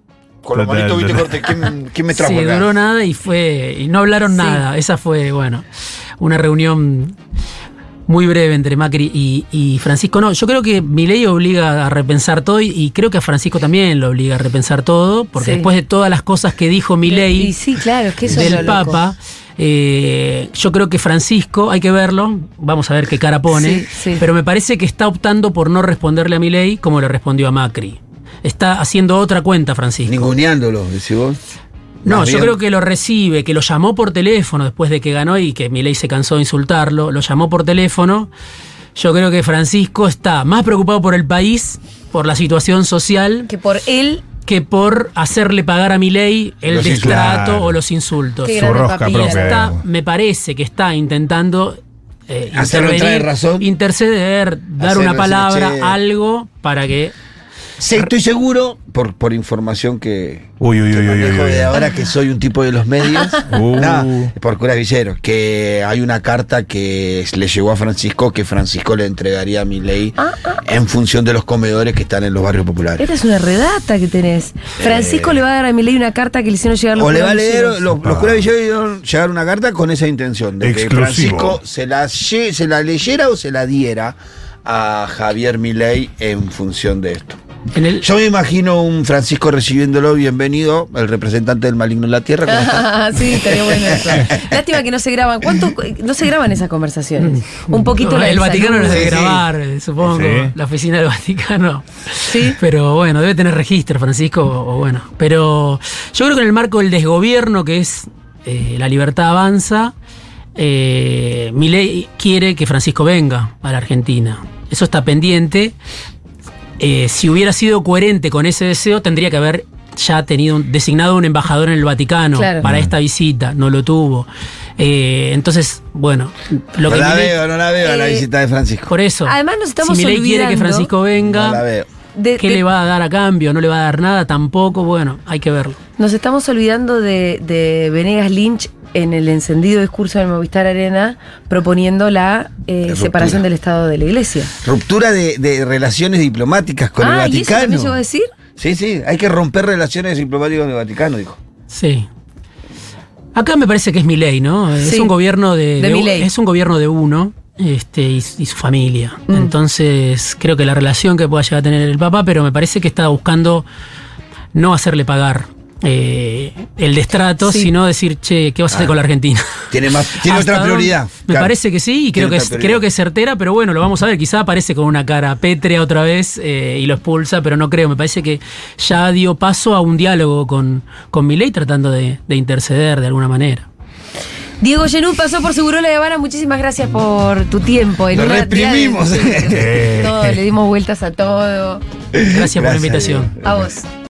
Con los manitos, viste, corte. ¿Quién, quién me trajo Sí, acá? duró nada y fue. Y no hablaron Sí. nada. Esa fue, bueno, una reunión muy breve entre Macri y, y Francisco. No, yo creo que Milei obliga a repensar todo y, y creo que a Francisco también lo obliga a repensar todo, porque Sí. después de todas las cosas que dijo Y Milei sí, claro, es que eso es del. Papa, eh, yo creo que Francisco, hay que verlo, vamos a ver qué cara pone, Sí, sí. pero me parece que está optando por no responderle a Milei como le respondió a Macri. Está haciendo otra cuenta, Francisco. Ninguneándolo, decís vos. No, Más yo bien. creo que lo recibe, que lo llamó por teléfono después de que ganó y que Milei se cansó de insultarlo, lo llamó por teléfono. Yo creo que Francisco está más preocupado por el país, por la situación social, Que por él, que por hacerle pagar a Milei el Los destrato insultos. o los insultos. Qué Su grande rosca. Está, me parece que está intentando eh, razón. interceder, dar una palabra, che. algo para que Sí, estoy seguro, por, por información que, Uy, uy, que uy, uy, uy, de ahora que soy un tipo de los medios. Uh. No, por cura Villero, que hay una carta que le llegó a Francisco que Francisco le entregaría a mi ley Ah, en función de los comedores que están en los barrios populares. esta es una redata que tenés. Francisco le va a dar a Milei una carta que le hicieron llegar los O le va a leer, villeros. los, los curas Villero dieron llegar una carta con esa intención, de que. Francisco se la, se la leyera o se la diera a Javier Milei en función de esto. En el, Yo me imagino un Francisco recibiéndolo, bienvenido, el representante del maligno en la tierra. ¿cómo está? sí, estaría bueno eso. Lástima que no se graban. ¿Cuánto no se graban esas conversaciones? Un poquito la el Vaticano no debe Sí, sí. grabar, eh, supongo. Sí. La oficina del Vaticano. Sí. Pero bueno, debe tener registro, Francisco, o bueno. Pero yo creo que en el marco del desgobierno, que es eh, la libertad avanza, eh, Milei quiere que Francisco venga a la Argentina. Eso está pendiente. Eh, si hubiera sido coherente con ese deseo, tendría que haber ya tenido un- designado un embajador en el Vaticano Claro. para esta visita. No lo tuvo. Eh, entonces, bueno, lo no que la veo, no la veo la Eh, visita de Francisco. por eso. Además nos estamos si Milei quiere que olvidando- Francisco venga, No la veo. De- ¿qué de- le va a dar a cambio? ¿No le va a dar nada? Tampoco, bueno, hay que verlo. Nos estamos olvidando de, de Venegas Lynch en el encendido discurso del Movistar Arena proponiendo la eh, separación del Estado de la Iglesia. Ruptura de, de relaciones diplomáticas con ah, el ¿y eso Vaticano. también llegó a decir? Sí, sí, hay que romper relaciones diplomáticas con el Vaticano, dijo. Sí. Acá me parece que es Milei, ¿no? Es un gobierno de, De de- Milei. es un gobierno de uno. Este, y, y su familia. Mm. Entonces, creo que la relación que pueda llegar a tener el Papa, pero me parece que está buscando no hacerle pagar eh, el destrato, Sí. sino decir, che, ¿qué vas a hacer Ah. con la Argentina? Tiene, más, tiene ¿Hasta otra prioridad. Me claro. parece que sí, y creo que, es, creo que es certera, pero bueno, lo vamos a ver. Quizá aparece con una cara pétrea otra vez eh, y lo expulsa, pero no creo. Me parece que ya dio paso a un diálogo con, con Milei tratando de, de interceder de alguna manera. Diego Genú pasó por Seguro La Habana. Muchísimas gracias por tu tiempo. En Lo una- reprimimos. todo, le dimos vueltas a todo. Gracias, por la invitación. A vos.